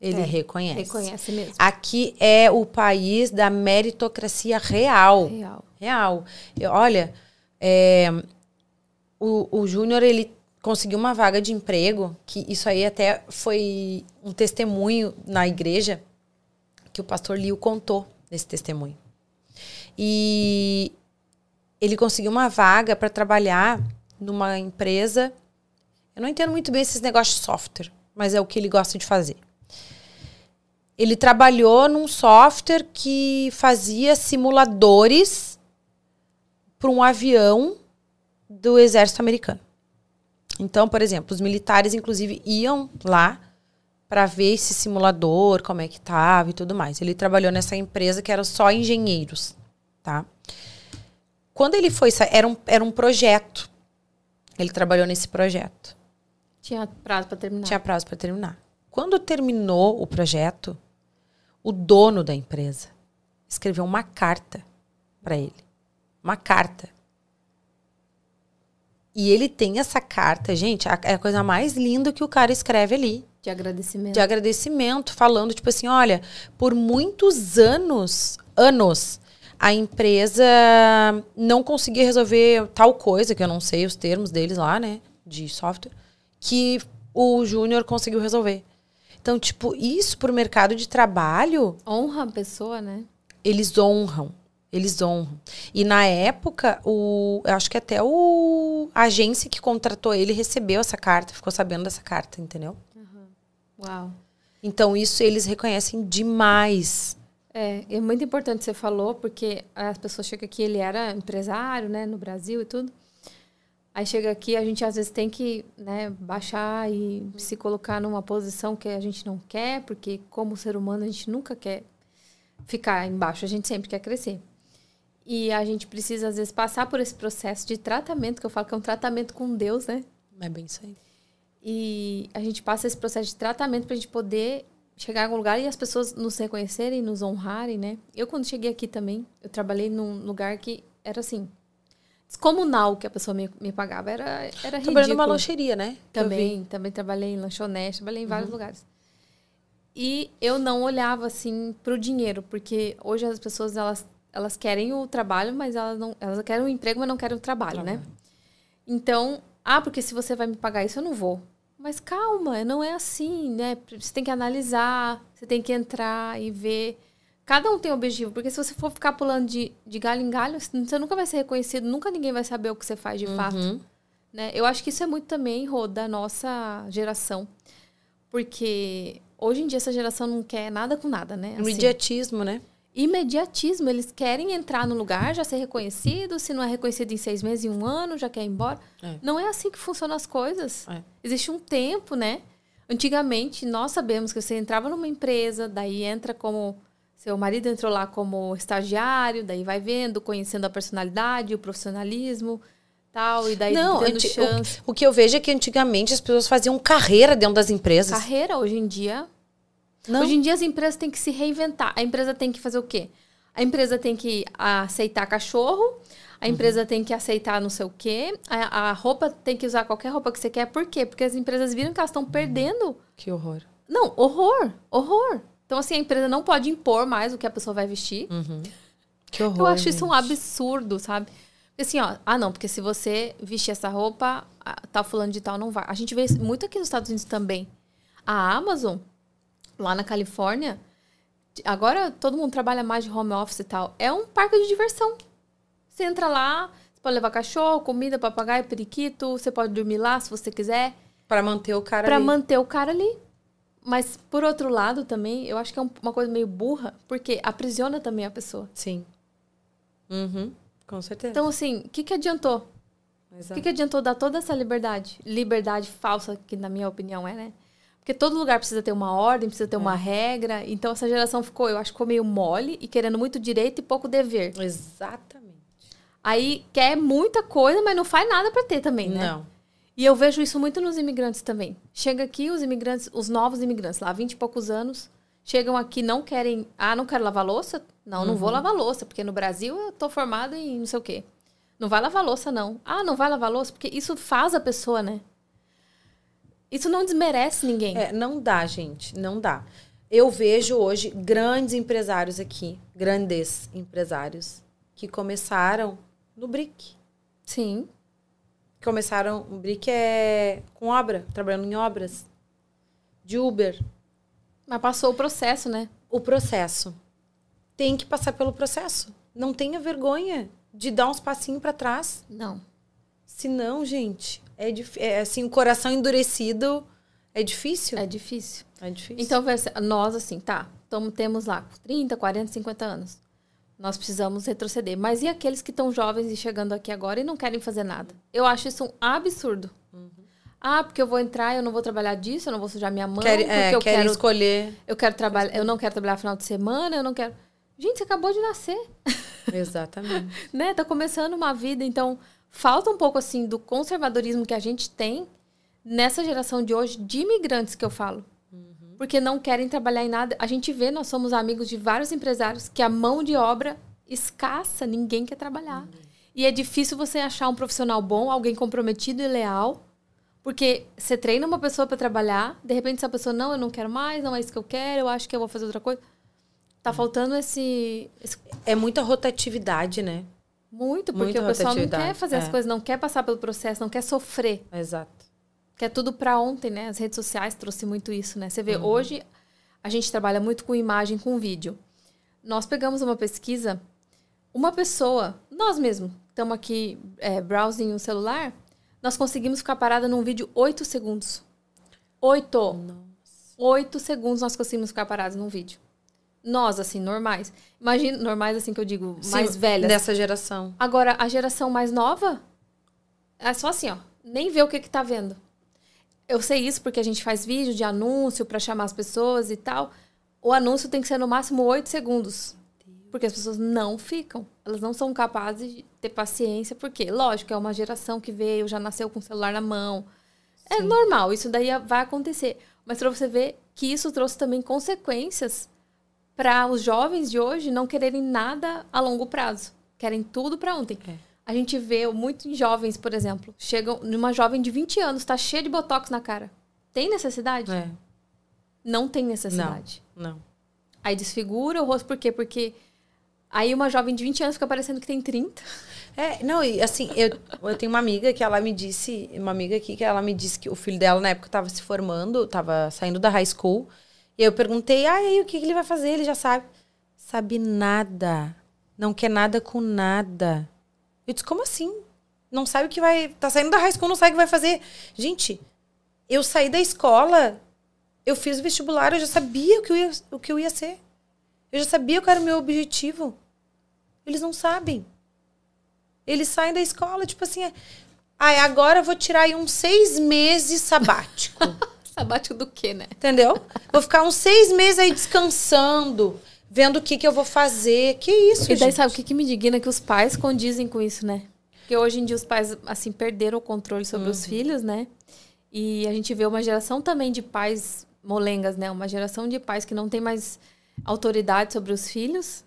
ele é, reconhece. Reconhece mesmo. Aqui é o país da meritocracia real. Real. Real. Eu, olha, é, o, o Júnior, ele conseguiu uma vaga de emprego, que isso aí até foi um testemunho na igreja, que o pastor Lio contou nesse testemunho. E ele conseguiu uma vaga para trabalhar numa empresa. Eu não entendo muito bem esses negócios de software, mas é o que ele gosta de fazer. Ele trabalhou num software que fazia simuladores para um avião do exército americano. Então, por exemplo, os militares, inclusive, iam lá para ver esse simulador, como é que estava e tudo mais. Ele trabalhou nessa empresa que era só engenheiros, tá? Quando ele foi, era um, era um projeto. Ele trabalhou nesse projeto. Tinha prazo para terminar. Tinha prazo para terminar. Quando terminou o projeto, o dono da empresa escreveu uma carta para ele. Uma carta e ele tem essa carta, gente, é a coisa mais linda que o cara escreve ali. De agradecimento. De agradecimento, falando, tipo assim, olha, por muitos anos, anos, a empresa não conseguia resolver tal coisa, que eu não sei os termos deles lá, né, de software, que o Júnior conseguiu resolver. Então, tipo, isso pro mercado de trabalho. Honra a pessoa, né? Eles honram. Eles honram. E na época, o, eu acho que até o, a agência que contratou ele recebeu essa carta, ficou sabendo dessa carta, entendeu? Uhum. Uau. Então, isso eles reconhecem demais. É, é muito importante você falou, porque as pessoas chegam aqui, ele era empresário, né, no Brasil e tudo. Aí chega aqui, a gente às vezes tem que né, baixar e se colocar numa posição que a gente não quer, porque como ser humano a gente nunca quer ficar embaixo, a gente sempre quer crescer. E a gente precisa, às vezes, passar por esse processo de tratamento, que eu falo que é um tratamento com Deus, né? É bem isso aí. E a gente passa esse processo de tratamento para a gente poder chegar em algum lugar e as pessoas nos reconhecerem, nos honrarem, né? Eu, quando cheguei aqui também, eu trabalhei num lugar que era assim, descomunal que a pessoa me, me pagava. Era, era ridículo. Trabalhando numa lancheria, né? Também, também trabalhei em lanchonete, trabalhei em vários uhum. lugares. E eu não olhava, assim, para o dinheiro, porque hoje as pessoas, elas, elas querem o trabalho, mas elas não elas querem o emprego, mas não querem o trabalho, trabalho. né? Então, ah, porque se você vai me pagar isso, eu não vou. Mas calma, não é assim, né? Você tem que analisar, você tem que entrar e ver. Cada um tem um objetivo, porque se você for ficar pulando de, de galho em galho, você nunca vai ser reconhecido, nunca ninguém vai saber o que você faz de uhum. fato. Né? Eu acho que isso é muito também, Rô, da nossa geração. Porque hoje em dia essa geração não quer nada com nada, né? Assim, Imediatismo, né? Imediatismo. Eles querem entrar no lugar, já ser reconhecido. Se não é reconhecido em seis meses, em um ano, já quer ir embora. É. Não é assim que funcionam as coisas. É. Existe um tempo, né? Antigamente, nós sabemos que você entrava numa empresa, daí entra como. Seu marido entrou lá como estagiário, daí vai vendo, conhecendo a personalidade, o profissionalismo tal, e daí não, dando chance. O, o, que eu vejo é que antigamente as pessoas faziam carreira dentro das empresas. Carreira, hoje em dia. Não. Hoje em dia as empresas têm que se reinventar. A empresa tem que fazer o quê? A empresa tem que aceitar cachorro, a uhum. empresa uhum. tem que aceitar não sei o quê, a, a, roupa tem que usar qualquer roupa que você quer. Por quê? Porque as empresas viram que elas estão perdendo. Que horror. Não, horror, horror. Então, assim, a empresa não pode impor mais o que a pessoa vai vestir. Uhum. Que horror. Eu acho isso um absurdo, sabe? Assim, ó, ah, não, porque se você vestir essa roupa, tal fulano de tal não vai. A gente vê muito aqui nos Estados Unidos também. A Amazon, lá na Califórnia, agora todo mundo trabalha mais de home office e tal. É um parque de diversão. Você entra lá, você pode levar cachorro, comida, papagaio, periquito, você pode dormir lá se você quiser. Para manter o cara pra ali. Para manter o cara ali. Mas, por outro lado, também, eu acho que é uma coisa meio burra, porque aprisiona também a pessoa. Sim. Uhum. Com certeza. Então, assim, o que, que adiantou? O que, que adiantou dar toda essa liberdade? Liberdade falsa, que na minha opinião é, né? Porque todo lugar precisa ter uma ordem, precisa ter é. uma regra. Então, essa geração ficou, eu acho, ficou meio mole e querendo muito direito e pouco dever. Exatamente. Aí quer muita coisa, mas não faz nada para ter também, né? Não. E eu vejo isso muito nos imigrantes também. Chega aqui os imigrantes, os novos imigrantes, lá 20 e poucos anos, chegam aqui não querem, ah, não quero lavar louça? Não, não vou uhum. lavar louça, porque no Brasil eu tô formada em não sei o quê. Não vai lavar louça, não. Ah, não vai lavar louça, porque isso faz a pessoa, né? Isso não desmerece ninguém. É, não dá, gente, não dá. Eu vejo hoje grandes empresários aqui, grandes empresários, que começaram no BRIC. Sim. Começaram, o BRIC é com obra, trabalhando em obras. De Uber. Mas passou o processo, né? O processo tem que passar pelo processo. Não tenha vergonha de dar uns passinhos para trás. Não. Se não, gente, é, é assim, o coração endurecido é difícil. É difícil. É difícil. Então, nós, assim, tá, tamo, temos lá 30, 40, 50 anos. Nós precisamos retroceder. Mas e aqueles que estão jovens e chegando aqui agora e não querem fazer nada? Eu acho isso um absurdo. Uhum. Ah, porque eu vou entrar, eu não vou trabalhar disso, eu não vou sujar minha mão, quer, porque é, eu quero escolher. Eu quero trabalhar, eu não quero trabalhar final de semana, eu não quero. Gente, você acabou de nascer. Exatamente. [LAUGHS] né? Tá começando uma vida, então falta um pouco assim do conservadorismo que a gente tem nessa geração de hoje de imigrantes que eu falo. Porque não querem trabalhar em nada. A gente vê, nós somos amigos de vários empresários que a mão de obra escassa, ninguém quer trabalhar. Uhum. E é difícil você achar um profissional bom, alguém comprometido e leal, porque você treina uma pessoa para trabalhar, de repente essa pessoa não, eu não quero mais, não é isso que eu quero, eu acho que eu vou fazer outra coisa. Tá faltando esse, esse... É muita rotatividade, né? Muito, porque Muita o pessoal não quer fazer é. as coisas, não quer passar pelo processo, não quer sofrer. Exato. Quer tudo para ontem, né? As redes sociais trouxe muito isso, né? Você vê, uhum. hoje a gente trabalha muito com imagem, com vídeo. Nós pegamos uma pesquisa, uma pessoa, nós mesmos, estamos aqui é, browsing o celular, nós conseguimos ficar parada num vídeo oito segundos. Oito! Oito segundos nós conseguimos ficar parados num vídeo nós, assim, normais. Imagina, normais, assim, que eu digo, Sim, mais velhas. Dessa geração. Agora, a geração mais nova, É só assim, ó. Nem vê o que que tá vendo. Eu sei isso porque a gente faz vídeo de anúncio para chamar as pessoas e tal. O anúncio tem que ser no máximo oito segundos. Porque as pessoas não ficam. Elas não são capazes de ter paciência, porque, lógico, é uma geração que veio, já nasceu com o celular na mão. É Sim. normal, isso daí vai acontecer. Mas para você ver que isso trouxe também consequências para os jovens de hoje não quererem nada a longo prazo. Querem tudo para ontem. É. A gente vê muito em jovens, por exemplo. Chegam numa jovem de 20 anos, tá cheia de botox na cara. Tem necessidade? É. Não tem necessidade. Não. Aí desfigura o rosto, por quê? Porque aí uma jovem de 20 anos fica parecendo que tem 30. É, não, e assim, eu, eu tenho uma amiga que ela me disse, uma amiga aqui, que ela me disse que o filho dela, na época, tava se formando, tava saindo da high school. E eu perguntei, ah, e aí, o que, que ele vai fazer? Ele já sabe. Sabe nada. Não quer nada com nada. Eu disse, como assim? Não sabe o que vai. Tá saindo da high school, não sabe o que vai fazer. Gente, eu saí da escola, eu fiz o vestibular, eu já sabia o que eu ia, o que eu ia ser. Eu já sabia qual era o meu objetivo. Eles não sabem. Eles saem da escola, tipo assim, é, ah, agora eu vou tirar aí uns seis meses sabático. [LAUGHS] Sabático do quê, né? entendeu? Vou ficar uns seis meses aí descansando, vendo o que, que eu vou fazer. Que isso, E daí gente? sabe o que, que me indigna? Que os pais condizem com isso, né? Porque hoje em dia os pais, assim, perderam o controle sobre os filhos, né? E a gente vê uma geração também de pais molengas, né? Uma geração de pais que não tem mais autoridade sobre os filhos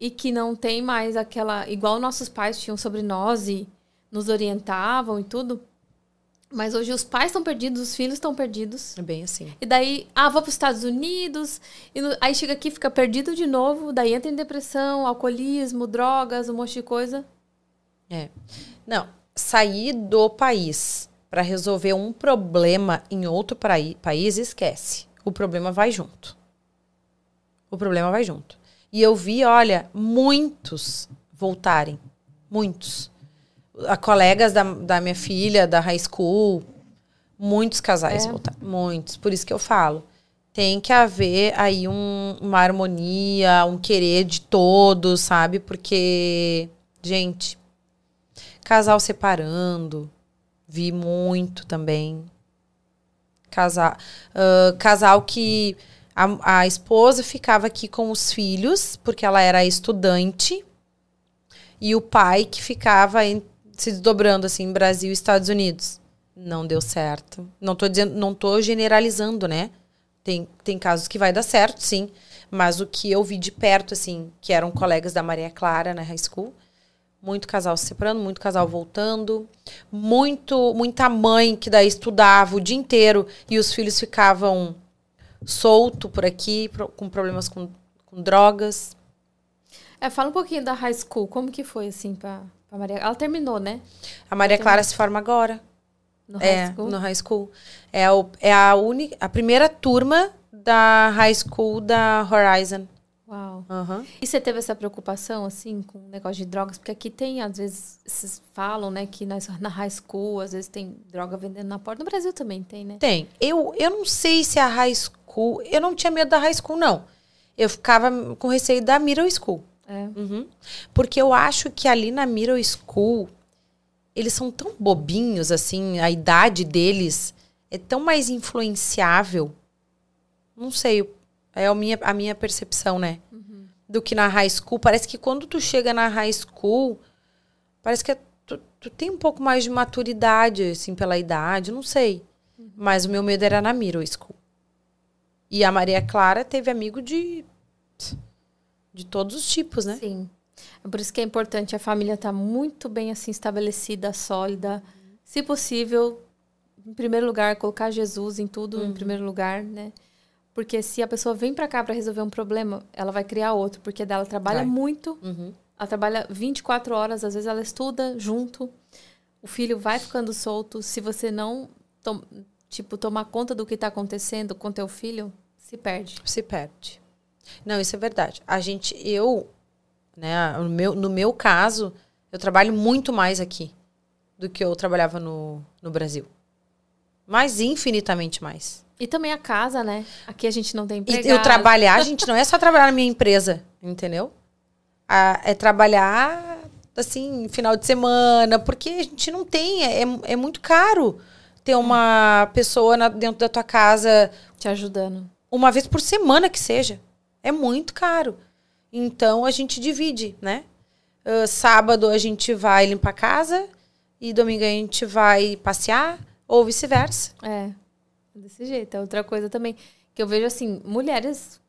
e que não tem mais aquela. Igual nossos pais tinham sobre nós e nos orientavam e tudo. Mas hoje os pais estão perdidos, os filhos estão perdidos. É bem assim. E daí, ah, vou para os Estados Unidos. E no- aí chega aqui, fica perdido de novo. Daí entra em depressão, alcoolismo, drogas, um monte de coisa. É. Não, sair do país para resolver um problema em outro praí- país, esquece. O problema vai junto. O problema vai junto. E eu vi, olha, muitos voltarem. Muitos. A colegas da, da minha filha, da high school, muitos casais É. voltaram. Muitos. Por isso que eu falo. Tem que haver aí um- uma harmonia, um querer de todos, sabe? Porque, gente, casal separando, vi muito também. Casal, ah, casal que a, a esposa ficava aqui com os filhos, porque ela era estudante, e o pai que ficava em- se desdobrando assim, Brasil e Estados Unidos. Não deu certo. Não tô dizendo, não tô generalizando, né? Tem, tem casos que vai dar certo, sim. Mas o que eu vi de perto, assim, que eram colegas da Maria Clara na high school, muito casal se separando, muito casal voltando, muito muita mãe que daí estudava o dia inteiro e os filhos ficavam solto por aqui, com problemas com, com drogas. É, fala um pouquinho da high school. Como que foi, assim, pra, pra Maria? Ela terminou, né? A Maria Clara se forma agora. No é, high school. no high school. É, o, é a, única, a primeira turma da high school da Horizon. Uau. Aham. E você teve essa preocupação, assim, com o negócio de drogas? Porque aqui tem, às vezes, vocês falam, né, que nas, na high school, às vezes tem droga vendendo na porta. No Brasil também tem, né? Tem. Eu, eu não sei se a high school. Eu não tinha medo da high school, não. Eu ficava com receio da middle school. É. Uhum. Porque eu acho que ali na middle school, eles são tão bobinhos, assim, a idade deles é tão mais influenciável. Não sei, é a minha, a minha percepção, né? Do que na high school. Parece que quando tu chega na high school, parece que é- tu, tu tem um pouco mais de maturidade, assim, pela idade, não sei. Mas o meu medo era na middle school. E a Maria Clara teve amigo de de todos os tipos, né? Sim. É por isso que é importante a família estar muito bem assim estabelecida, sólida. Se possível, em primeiro lugar, colocar Jesus em tudo em primeiro lugar, né? Porque se a pessoa vem pra cá pra resolver um problema, ela vai criar outro, porque dela trabalha muito, Uhum. ela trabalha 24 horas, às vezes ela estuda junto. O filho vai ficando solto. Se você não, tom- tipo, tomar conta do que está acontecendo com teu filho, se perde. Se perde. Não, isso é verdade. A gente, eu, né, no meu, no meu caso, eu trabalho muito mais aqui do que eu trabalhava no, no Brasil. Mas infinitamente mais. E também a casa, né? Aqui a gente não tem E empregado. eu trabalhar, [LAUGHS] gente, não é só trabalhar na minha empresa, entendeu? Ah, é trabalhar assim, final de semana, porque a gente não tem, é, é muito caro ter uma pessoa na, dentro da tua casa te ajudando. Uma vez por semana que seja. É muito caro. Então a gente divide, né? Uh, sábado a gente vai limpar a casa e domingo a gente vai passear, ou vice-versa. É, desse jeito. É outra coisa também que eu vejo assim, mulheres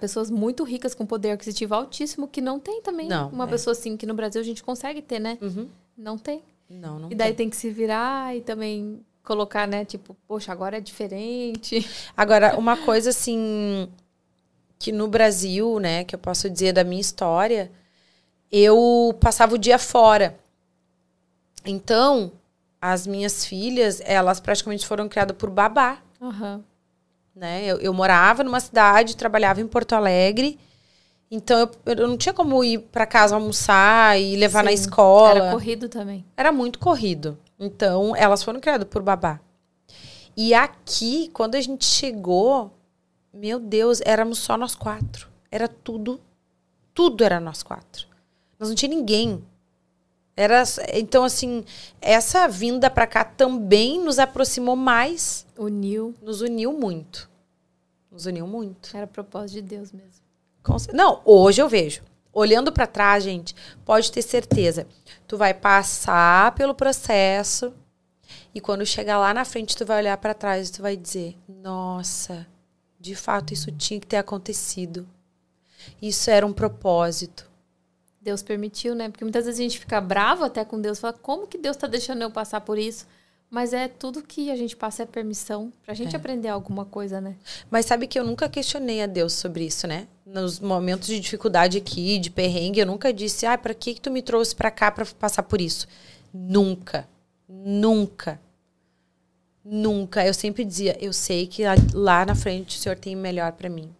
pessoas muito ricas com poder aquisitivo altíssimo que não tem também não, uma é. pessoa assim que no Brasil a gente consegue ter, né? Uhum. Não tem. Não, não e daí tem. tem que se virar e também colocar, né, tipo, poxa, agora é diferente. Agora, uma coisa assim que no Brasil, né, que eu posso dizer da minha história, eu passava o dia fora. Então, as minhas filhas, elas praticamente foram criadas por babá. Uhum. Né? Eu, eu, morava numa cidade, trabalhava em Porto Alegre. Então eu, eu não tinha como ir para casa almoçar e levar Sim, na escola. Era corrido também. Era muito corrido. Então elas foram criadas por babá. E aqui, quando a gente chegou, meu Deus, éramos só nós quatro. Era tudo, tudo era nós quatro. Nós não tinha ninguém. Era, então, assim, essa vinda para cá também nos aproximou mais. Uniu. Nos uniu muito. Nos uniu muito. Era propósito de Deus mesmo. Não, hoje eu vejo. Olhando para trás, gente, pode ter certeza. Tu vai passar pelo processo e quando chegar lá na frente, tu vai olhar para trás e tu vai dizer: Nossa, de fato isso tinha que ter acontecido. Isso era um propósito. Deus permitiu, né? Porque muitas vezes a gente fica bravo até com Deus, fala, como que Deus está deixando eu passar por isso? Mas é tudo que a gente passa é permissão pra gente é. aprender alguma coisa, né? Mas sabe que eu nunca questionei a Deus sobre isso, né? Nos momentos de dificuldade aqui, de perrengue, eu nunca disse, ah, para que que tu me trouxe para cá para passar por isso? Nunca. Nunca. Nunca. Eu sempre dizia, eu sei que lá na frente o Senhor tem o melhor para mim.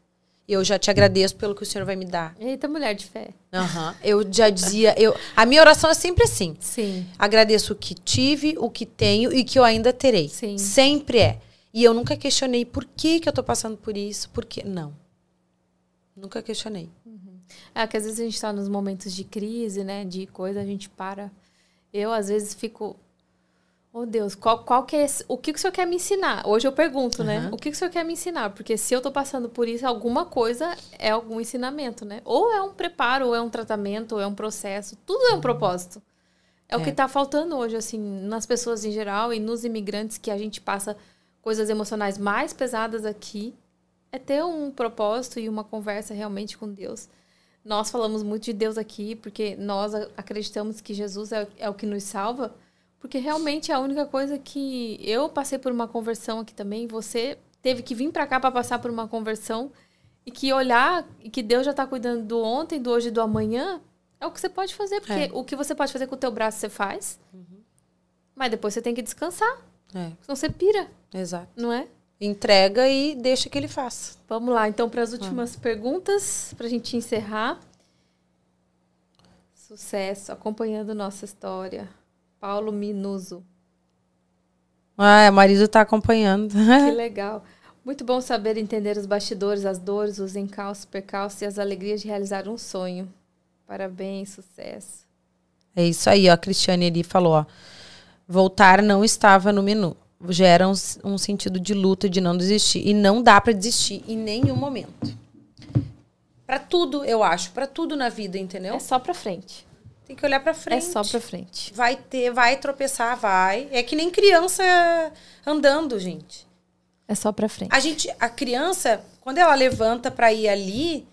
Eu já te agradeço pelo que o Senhor vai me dar. Eita, mulher de fé. Uhum. Eu já dizia, eu, a minha oração é sempre assim. Sim. Agradeço o que tive, o que tenho e que eu ainda terei. Sim. Sempre é. E eu nunca questionei por que, que eu tô passando por isso, por que. Não. Nunca questionei. Uhum. É que às vezes a gente está nos momentos de crise, né? De coisa, a gente para. Eu, às vezes, fico Oh Deus, qual, qual que é o que, que o senhor quer me ensinar? Hoje eu pergunto, uhum. né? O que, que o senhor quer me ensinar? Porque se eu tô passando por isso, alguma coisa é algum ensinamento, né? Ou é um preparo, ou é um tratamento, ou é um processo. Tudo é um propósito. É, é. o que tá faltando hoje, assim, nas pessoas em geral e nos imigrantes que a gente passa coisas emocionais mais pesadas aqui. É ter um propósito e uma conversa realmente com Deus. Nós falamos muito de Deus aqui, porque nós acreditamos que Jesus é, é o que nos salva. Porque realmente é a única coisa que eu passei por uma conversão aqui também, você teve que vir para cá para passar por uma conversão e que olhar e que Deus já está cuidando do ontem, do hoje e do amanhã, é o que você pode fazer, porque é. o que você pode fazer com o teu braço você faz. Uhum. Mas depois você tem que descansar. É. Senão você pira. Exato. Não é? Entrega e deixa que ele faça. Vamos lá, então, para as últimas ah. perguntas, para a gente encerrar. Sucesso, acompanhando nossa história. Paulo Minuso. Ah, o marido está acompanhando. Que [LAUGHS] legal. Muito bom saber entender os bastidores, as dores, os encalços, percalços e as alegrias de realizar um sonho. Parabéns, sucesso. É isso aí, ó. A Cristiane ali falou, ó. Voltar não estava no menu. Gera um, um sentido de luta, de não desistir. E não dá para desistir em nenhum momento. Para tudo, eu acho. Para tudo na vida, entendeu? É só para frente. Tem que olhar para frente. É só para frente. Vai ter, vai tropeçar, vai. É que nem criança andando, gente. É só para frente. A gente, a criança, quando ela levanta para ir ali,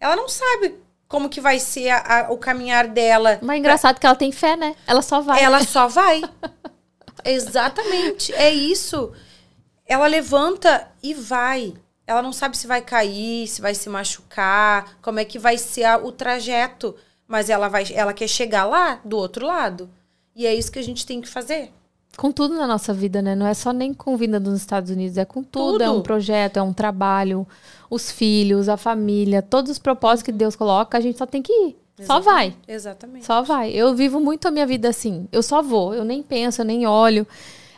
ela não sabe como que vai ser a, a, o caminhar dela. Mas é engraçado pra... que ela tem fé, né? Ela só vai. Ela só [LAUGHS] vai. Exatamente. É isso. Ela levanta e vai. Ela não sabe se vai cair, se vai se machucar, como é que vai ser a, o trajeto mas ela vai, ela quer chegar lá do outro lado. E é isso que a gente tem que fazer. Com tudo na nossa vida, né? Não é só nem com vinda dos Estados Unidos, é com tudo. tudo. É um projeto, é um trabalho, os filhos, a família, todos os propósitos que Deus coloca, a gente só tem que ir. Exatamente. Só vai. Exatamente. Só vai. Eu vivo muito a minha vida assim. Eu só vou. Eu nem penso, eu nem olho.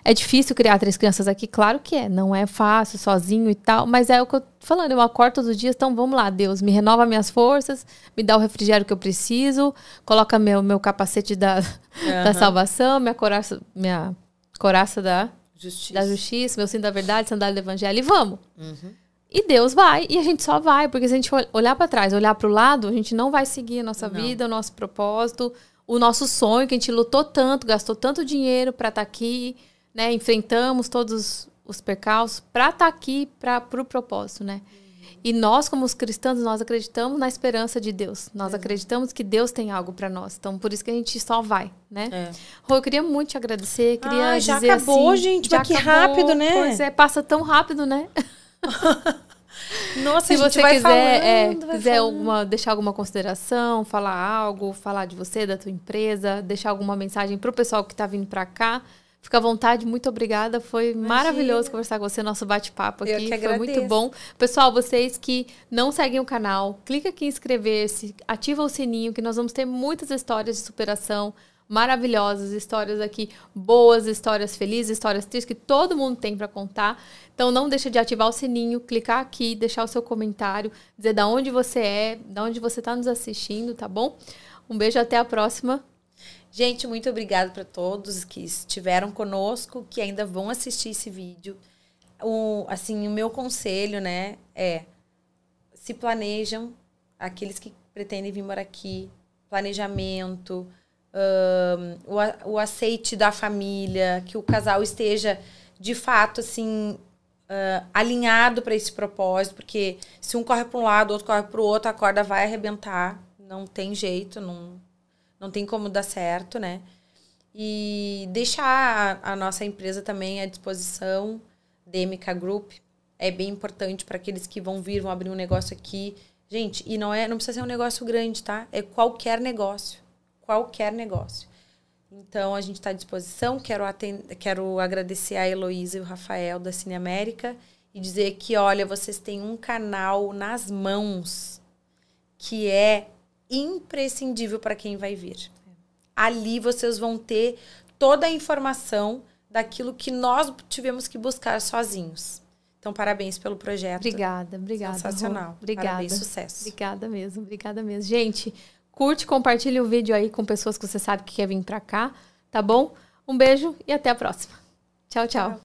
É difícil criar três crianças aqui? Claro que é. Não é fácil, sozinho e tal. Mas é o que eu tô falando. Eu acordo todos os dias. Então vamos lá, Deus. Me renova minhas forças. Me dá o refrigério que eu preciso. Coloca meu, meu capacete da, uhum. [LAUGHS] da salvação. Minha coraça, minha coraça da justiça. da justiça. Meu cinto da verdade, sandália do evangelho. E vamos. Uhum. E Deus vai. E a gente só vai. Porque se a gente olhar para trás, olhar para o lado, a gente não vai seguir a nossa não. vida, o nosso propósito. O nosso sonho, que a gente lutou tanto, gastou tanto dinheiro para estar tá aqui né? Enfrentamos todos os percalços para estar tá aqui para o pro propósito, né? E nós, como os cristãos, nós acreditamos na esperança de Deus. Nós é. acreditamos que Deus tem algo para nós. Então, por isso que a gente só vai, né? É. Rô, eu queria muito te agradecer. Queria ah, já dizer acabou, assim, gente. Já que rápido, né? Pois é, passa tão rápido, né? [LAUGHS] Nossa, se você quiser, falando, é, quiser alguma, deixar alguma consideração, falar algo, falar de você, da tua empresa, deixar alguma mensagem para o pessoal que está vindo para cá, Fica à vontade, muito obrigada. Foi Imagina. maravilhoso conversar com você, nosso bate-papo aqui. Foi agradeço. muito bom. Pessoal, vocês que não seguem o canal, clica aqui em inscrever-se, ativa o sininho, que nós vamos ter muitas histórias de superação maravilhosas, histórias aqui boas, histórias felizes, histórias tristes que todo mundo tem para contar. Então não deixa de ativar o sininho, clicar aqui, deixar o seu comentário, dizer da onde você é, da onde você está nos assistindo, tá bom? Um beijo até a próxima. Gente, muito obrigada para todos que estiveram conosco, que ainda vão assistir esse vídeo. O, assim, o meu conselho, né, é se planejam, aqueles que pretendem vir morar aqui, planejamento, um, o, o aceite da família, que o casal esteja de fato assim uh, alinhado para esse propósito, porque se um corre para um lado, outro corre para o outro, a corda vai arrebentar, não tem jeito, não não tem como dar certo, né? E deixar a, a nossa empresa também à disposição, DMK Group, é bem importante para aqueles que vão vir, vão abrir um negócio aqui. Gente, e não é, não precisa ser um negócio grande, tá? É qualquer negócio. Qualquer negócio. Então, a gente está à disposição. Quero. Quero agradecer a Heloísa e o Rafael da Cine América e dizer que, olha, vocês têm um canal nas mãos que é imprescindível para quem vai vir. Ali vocês vão ter toda a informação daquilo que nós tivemos que buscar sozinhos. Então, parabéns pelo projeto. Obrigada, obrigada. Sensacional. Obrigada. Parabéns, sucesso. Obrigada mesmo, obrigada mesmo. Gente, curte, compartilhe o vídeo aí com pessoas que você sabe que quer vir para cá, tá bom? Um beijo e até a próxima. tchau. tchau. tchau.